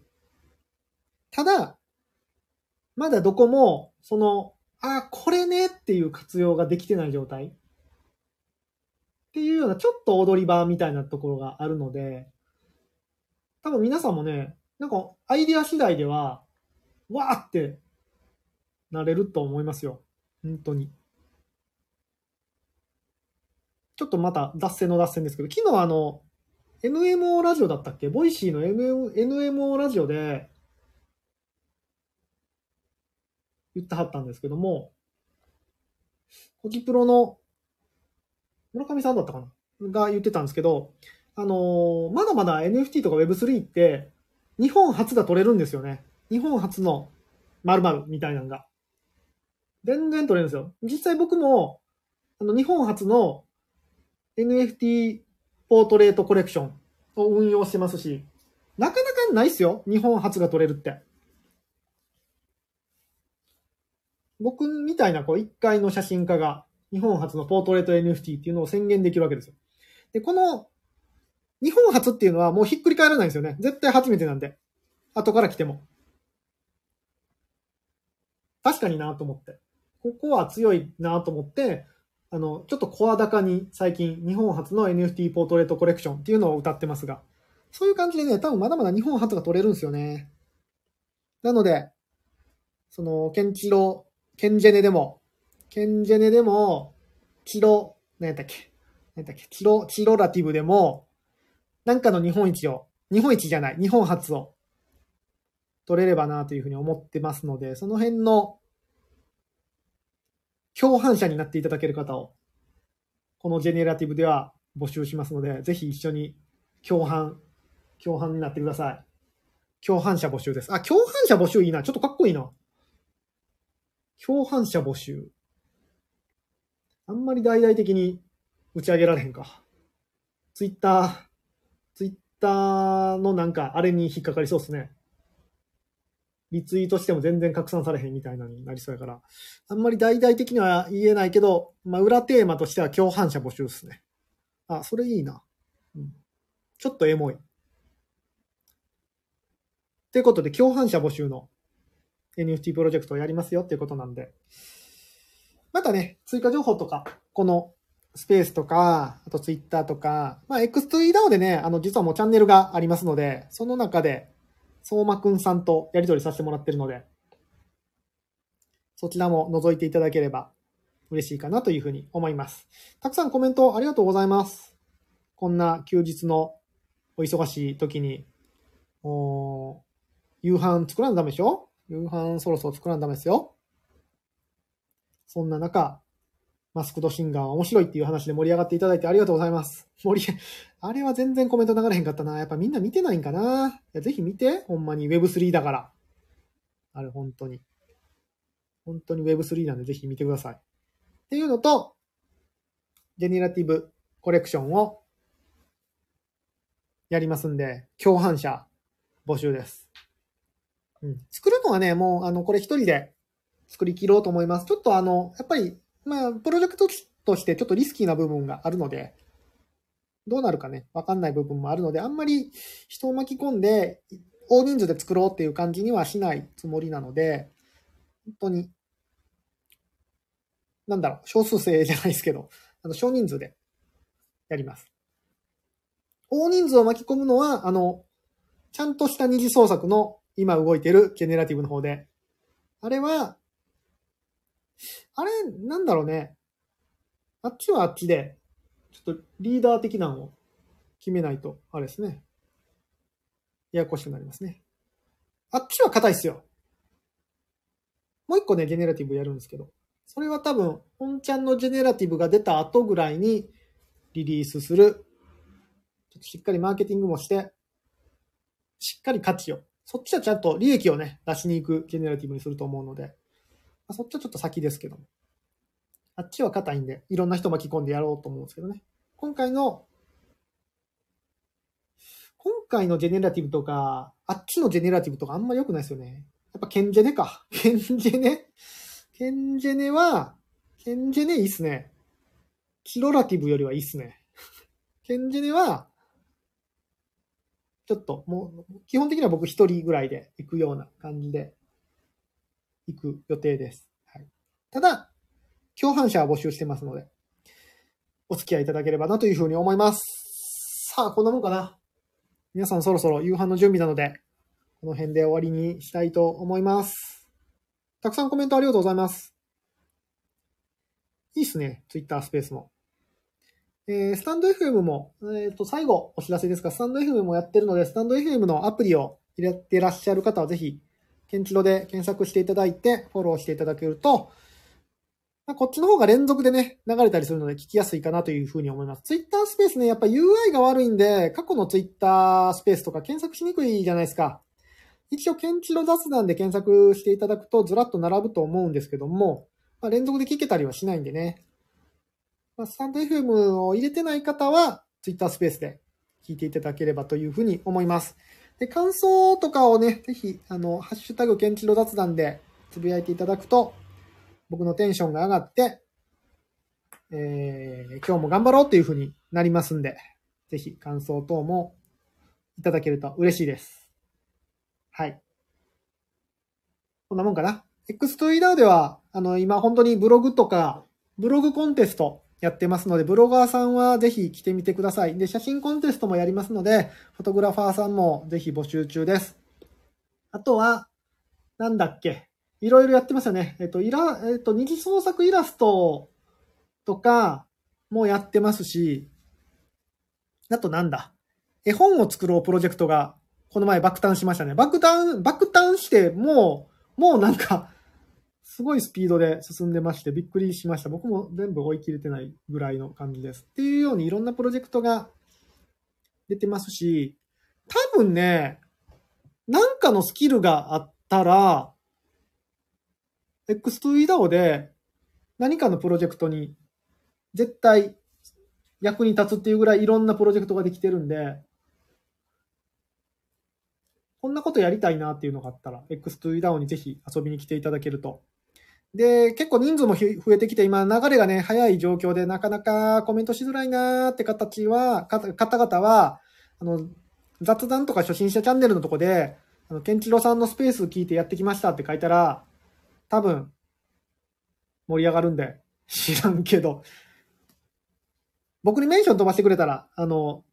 ただ、まだどこも、その、あ、これねっていう活用ができてない状態。っていうような、ちょっと踊り場みたいなところがあるので、多分皆さんもね、なんかアイディア次第では、わーってなれると思いますよ。本当に。ちょっとまた脱線の脱線ですけど、昨日あの、NMO ラジオだったっけ？ Voicy の NMO ラジオで言ってはったんですけども、コジプロの村上さんだったかな？が言ってたんですけど、あのー、まだまだ NFT とか Web3 って日本初が取れるんですよね。日本初の〇〇みたいなのが。全然取れるんですよ。実際僕も、あの、日本初の NFT ポートレートコレクションを運用してますし、なかなかないっすよ。日本初が取れるって。僕みたいなこう一回の写真家が日本初のポートレート NFT っていうのを宣言できるわけですよ。で、この日本初っていうのはもうひっくり返らないんですよね。絶対初めてなんで。後から来ても。確かになと思って。ここは強いなと思って、あの、ちょっと声高に最近日本初の NFT ポートレートコレクションっていうのを歌ってますが、そういう感じでね、多分まだまだ日本初が取れるんですよね。なので、その、ケンチロ、ケンジェネでも、ケンジェネでも、チロ、何やったっけ？何やったっけ？チロ、チロラティブでも、なんかの日本一を、日本一じゃない、日本初を取れればなというふうに思ってますので、その辺の共犯者になっていただける方を、このジェネラティブでは募集しますので、ぜひ一緒に共犯、共犯になってください。共犯者募集です。あ、共犯者募集いいな。ちょっとかっこいいな。共犯者募集。あんまり大々的に打ち上げられへんか。ツイッター、ツイッターのなんかあれに引っかかりそうですね。リツイートしても全然拡散されへんみたいなになりそうやから、あんまり大々的には言えないけど、まあ、裏テーマとしては共犯者募集ですね。あ、それいいな。うん。ちょっとエモい。ということで、共犯者募集の NFT プロジェクトをやりますよっていうことなんで、またね、追加情報とか、このスペースとか、あとツイッターとか、まあ X2EDAO でね、あの実はもうチャンネルがありますので、その中で相馬くんさんとやり取りさせてもらってるので、そちらも覗いていただければ嬉しいかなというふうに思います。たくさんコメントありがとうございます。こんな休日のお忙しい時に、お夕飯作らんダメでしょ？夕飯そろそろ作らんダメですよ。そんな中、マスクドシンガーは面白いっていう話で盛り上がっていただいてありがとうございます。盛り、あれは全然コメント流れへんかったな。やっぱみんな見てないんかな。ぜひ見て。ほんまに Web3 だから。あれ、本当に。本当に Web3 なんでぜひ見てください。っていうのと、ジェネラティブコレクションをやりますんで、共犯者募集です。うん。作るのはね、もう、あの、これ一人で作り切ろうと思います。ちょっとあの、やっぱりまあ、プロジェクトとしてちょっとリスキーな部分があるので、どうなるかね、わかんない部分もあるので、あんまり人を巻き込んで、大人数で作ろうっていう感じにはしないつもりなので、本当に、なんだろう、少数制じゃないですけど、あの、少人数でやります。大人数を巻き込むのは、あの、ちゃんとした二次創作の今動いてるジェネラティブの方で、あれは、あれ、なんだろうね。あっちはあっちで、ちょっとリーダー的なのを決めないと、あれですね。ややこしくなりますね。あっちは硬いっすよ。もう一個ね、ジェネラティブやるんですけど、それは多分、本ちゃんのジェネラティブが出た後ぐらいにリリースする。ちょっとしっかりマーケティングもして、しっかり価値を。そっちはちゃんと利益をね、出しに行くジェネラティブにすると思うので、あ、そっちはちょっと先ですけども。あっちは硬いんで、いろんな人巻き込んでやろうと思うんですけどね。今回の、今回のジェネラティブとか、あっちのジェネラティブとかあんまり良くないですよね。やっぱケンジェネか。ケンジェネケンジェネは、ケンジェネいいっすね。キロラティブよりはいいっすね。ケンジェネは、ちょっと、もう、基本的には僕一人ぐらいで行くような感じで、行く予定です。はい。ただ、共犯者は募集してますので、お付き合いいただければなというふうに思います。さあ、こんなもんかな。皆さんそろそろ夕飯の準備なので、この辺で終わりにしたいと思います。たくさんコメントありがとうございます。いいっすね、Twitter スペースも。えー、スタンド FM も、えっ、と、最後お知らせですが、スタンド FM もやってるので、スタンド FM のアプリを入れてらっしゃる方はぜひ、ケンチロで検索していただいて、フォローしていただけると、ま、こっちの方が連続でね、流れたりするので聞きやすいかなというふうに思います。Twitter スペースね、やっぱ UI が悪いんで、過去の Twitter スペースとか検索しにくいじゃないですか。一応、ケンチロ雑談で検索していただくとずらっと並ぶと思うんですけども、まあ、連続で聞けたりはしないんでね。まあ、スタンド FM を入れてない方は、Twitter スペースで聞いていただければというふうに思います。で、感想とかをね、ぜひ、あの、ハッシュタグケンチロ雑談でつぶやいていただくと、僕のテンションが上がって、えー、今日も頑張ろうっていうふうになりますんで、ぜひ感想等もいただけると嬉しいです。はい。こんなもんかな。X2EDAO では、あの、今本当にブログとか、ブログコンテストやってますので、ブロガーさんはぜひ来てみてください。で、写真コンテストもやりますので、フォトグラファーさんもぜひ募集中です。あとは、なんだっけ？いろいろやってますよね。えっと、イラ、えっと、二次創作イラストとかもやってますし、あとなんだ？絵本を作ろうプロジェクトが、この前爆誕しましたね。爆誕、爆誕して、もう、もうなんか、すごいスピードで進んでまして、びっくりしました。僕も全部追い切れてないぐらいの感じです。っていうようにいろんなプロジェクトが出てますし、多分ね、なんかのスキルがあったら、X2EDAO で何かのプロジェクトに絶対役に立つっていうぐらいいろんなプロジェクトができてるんで、こんなことやりたいなっていうのがあったら、X2EDAO にぜひ遊びに来ていただけると。で、結構人数も増えてきて、今流れがね、早い状況でなかなかコメントしづらいなーって形は、方々は、あの、雑談とか初心者チャンネルのとこで、あの、ケンチロさんのスペース聞いてやってきましたって書いたら、多分、盛り上がるんで、知らんけど。僕にメンション飛ばしてくれたら、あの、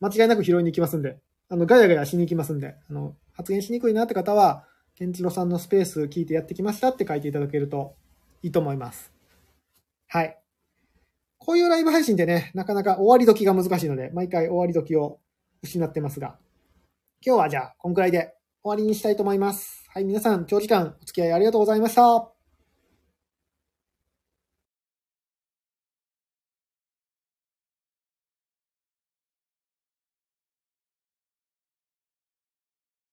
間違いなく拾いに行きますんで、あの、ガヤガヤしに行きますんで、あの、発言しにくいなって方は、ケンチロさんのスペース聞いてやってきましたって書いていただけるといいと思います。はい。こういうライブ配信ってね、なかなか終わり時が難しいので、毎回終わり時を失ってますが、今日はじゃあ、こんくらいで終わりにしたいと思います。はい、皆さん、長時間お付き合いありがとうございました。